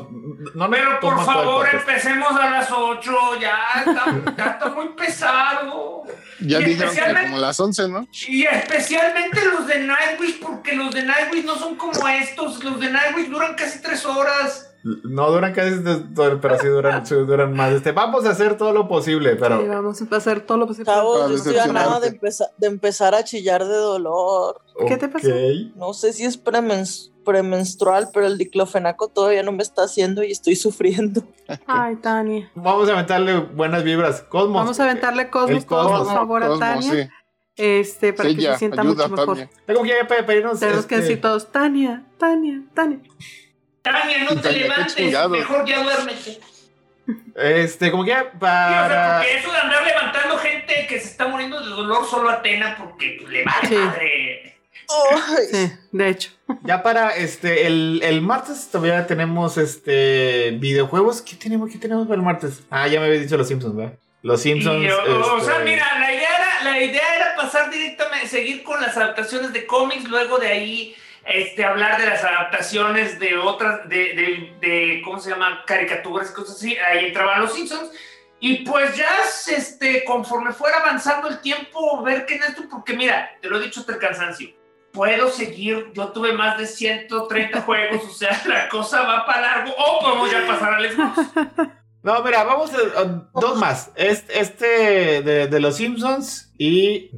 Speaker 2: no, no
Speaker 7: Pero por favor, empecemos a las 8. Ya está, ya está muy pesado.
Speaker 4: Ya
Speaker 7: Y
Speaker 4: dijeron que
Speaker 7: especialmente-
Speaker 4: como las 11, ¿no?
Speaker 7: Y especialmente los de Nightwish, porque los de Nightwish no son como estos. Los de Nightwish duran casi tres horas.
Speaker 2: No duran casi, pero sí duran, sí duran más. Este, vamos a hacer todo lo posible, pero
Speaker 3: Sí, vamos a hacer todo lo posible.
Speaker 4: Para
Speaker 10: Chavos, yo estoy a nada de, empezar- de empezar a chillar de dolor.
Speaker 3: ¿Qué te pasó?
Speaker 10: No sé si es premen- premenstrual, pero el diclofenaco todavía no me está haciendo y estoy sufriendo.
Speaker 3: Ay, Tania.
Speaker 2: Vamos a aventarle buenas vibras. Cosmos.
Speaker 3: Vamos a aventarle Cosmos,
Speaker 2: Cosmos.
Speaker 3: por favor, a Tania.
Speaker 4: sí.
Speaker 3: Este, para que
Speaker 4: Sella,
Speaker 3: se sienta
Speaker 4: ayuda,
Speaker 3: mucho mejor.
Speaker 4: Tania.
Speaker 2: Tengo que ya pe- pedirnos.
Speaker 3: Tenemos que
Speaker 2: este,
Speaker 3: decir todos, Tania, Tania, Tania.
Speaker 7: Tania, no te levantes. Mejor ya duérmete.
Speaker 2: Este, como que ya
Speaker 7: Sí, o sea,
Speaker 2: para.
Speaker 7: porque eso de andar levantando gente que se está muriendo de dolor solo a Atena porque pues, le vale
Speaker 3: Sí.
Speaker 7: madre.
Speaker 3: Sí, de hecho.
Speaker 2: Ya para este, el, el martes todavía tenemos este videojuegos. ¿Qué tenemos? ¿Qué tenemos para el martes? Ah, ya me había dicho los Simpsons, ¿verdad? Los Simpsons.
Speaker 7: Y, o, o
Speaker 2: este,
Speaker 7: sea, mira, la idea, era, la idea era pasar directamente, seguir con las adaptaciones de cómics, luego de ahí este, hablar de las adaptaciones de otras, de, de, de, ¿cómo se llama? Caricaturas, cosas así. Ahí entraban los Simpsons. Y pues ya, este, conforme fuera avanzando el tiempo, ver qué en esto, porque mira, te lo he dicho hasta el cansancio. Puedo seguir, yo tuve más de 130 juegos, o sea, la cosa va para largo, o podemos ya pasar al Xbox.
Speaker 2: No, mira, vamos a, a- dos más. Este, este de, de los Simpsons y.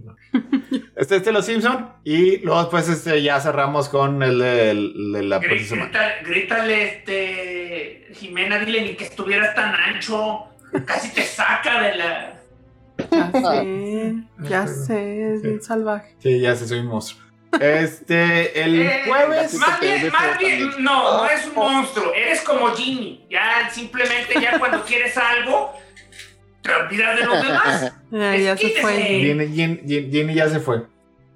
Speaker 2: Este, este de los Simpsons. Y luego después este, ya cerramos con el de, el de la.
Speaker 7: Grita- grítale, este, Jimena, dile ni que estuvieras tan ancho, casi te saca de la...
Speaker 3: Ya sé, ya sé, es bien salvaje.
Speaker 2: Sí, ya se soy un monstruo. Este, el
Speaker 7: Eh,
Speaker 2: jueves.
Speaker 7: Más bien,
Speaker 4: ves
Speaker 7: más bien,
Speaker 4: también.
Speaker 7: no, no es un monstruo, eres como Jimmy, ya simplemente ya cuando quieres algo, te olvidas de los demás.
Speaker 3: Ya, ya se fue.
Speaker 2: Jenny, Jenny- Jenny- Jenny ya se fue.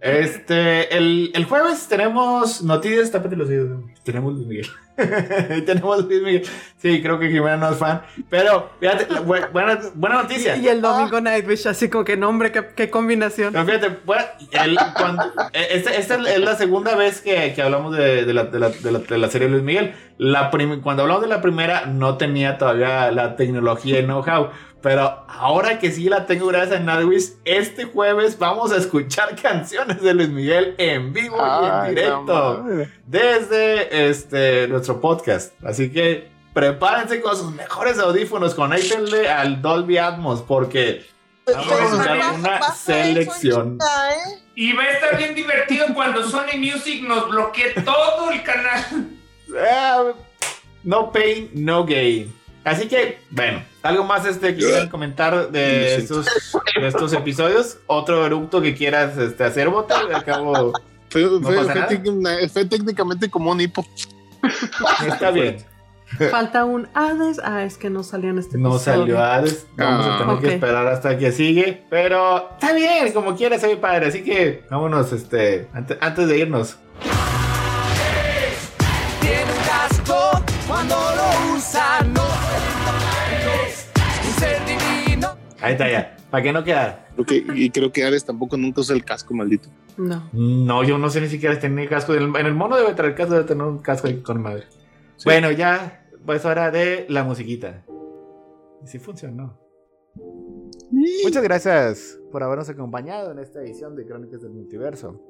Speaker 2: Este, el, el jueves tenemos noticias, tápate los oídos. Tenemos Luis Miguel. tenemos Luis Miguel. Sí, creo que Jimena no es fan. Pero, fíjate, bu- buena, buena noticia.
Speaker 3: Y el domingo Nightwish, así como que nombre, qué, qué combinación.
Speaker 2: Pero fíjate, bueno, el- cuando- eh, esta, esta es la segunda vez que, que hablamos de, de la, de la- de la- de la serie Luis Miguel. La prim- cuando hablamos de la primera, no tenía todavía la tecnología y know-how. Pero ahora que sí la tengo gracias a Nightwish, este jueves vamos a escuchar canciones de Luis Miguel en vivo y en directo desde este, nuestro podcast. Así que prepárense con sus mejores audífonos, conéctenle al Dolby Atmos porque Vamos a escuchar
Speaker 10: baja-
Speaker 2: una selección.
Speaker 10: ¿eh?
Speaker 7: Y va a estar bien divertido cuando Sony Music nos bloquee todo el canal.
Speaker 2: Ah, no pain, no gain. Así que, bueno, algo más este que quieran comentar de estos, de estos episodios. Otro eructo que quieras este, hacer, Bota. Al cabo,
Speaker 4: Fue,
Speaker 2: ¿No
Speaker 4: fue-
Speaker 2: pasa
Speaker 4: fue
Speaker 2: nada?
Speaker 4: tec- fue técnicamente como un hipo.
Speaker 2: Está bien.
Speaker 3: Falta un Hades. Ah, es que no salió en este
Speaker 2: No
Speaker 3: episodio.
Speaker 2: salió Hades. Vamos a
Speaker 4: Ah.
Speaker 2: tener que esperar hasta que sigue. Pero está bien, como quiera, se ve padre. Así que vámonos, este, antes, antes de irnos.
Speaker 11: Tiene un casco cuando lo usa,
Speaker 2: Ahí está ya. Para que no quedara.
Speaker 4: Creo que, y creo que Ares tampoco nunca usa el casco, maldito.
Speaker 3: No.
Speaker 2: No, yo no sé ni siquiera si tenía casco. En el, mono debe traer casco, debe tener un casco con madre. Bueno, ya, pues hora de la musiquita. Y si funcionó. Muchas gracias por habernos acompañado en esta edición de Crónicas del Multiverso.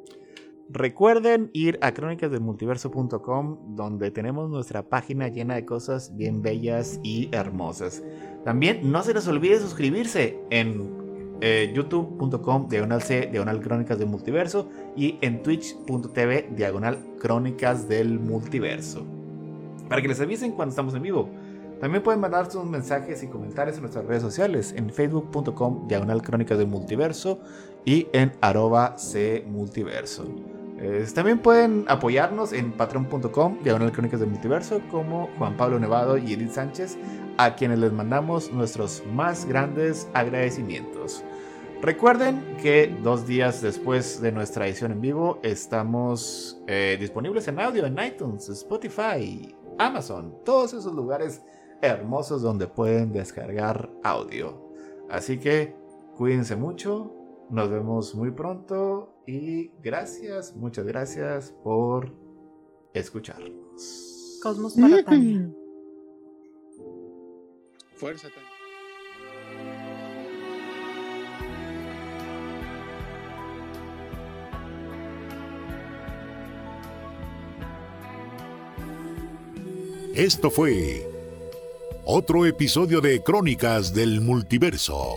Speaker 2: Recuerden ir a crónicasdelmultiverso.com donde tenemos nuestra página llena de cosas bien bellas y hermosas. También no se les olvide suscribirse en eh, youtube.com diagonal C diagonal Crónicas del Multiverso y en twitch.tv diagonal Crónicas del Multiverso. Para que les avisen cuando estamos en vivo. También pueden mandar sus mensajes y comentarios en nuestras redes sociales en facebook.com diagonal Crónicas del Multiverso y en arroba C Multiverso. Eh, también pueden apoyarnos en patreon.com diagonal Crónicas del Multiverso como Juan Pablo Nevado y Edith Sánchez a quienes les mandamos nuestros más grandes agradecimientos. Recuerden que dos días después de nuestra edición en vivo estamos eh, disponibles en audio en iTunes, Spotify, Amazon, todos esos lugares hermosos donde pueden descargar audio. Así que cuídense mucho, nos vemos muy pronto y gracias, muchas gracias por escucharnos.
Speaker 3: Cosmos para Tania.
Speaker 4: Fuerza, Tania.
Speaker 9: Esto fue otro episodio de Crónicas del Multiverso,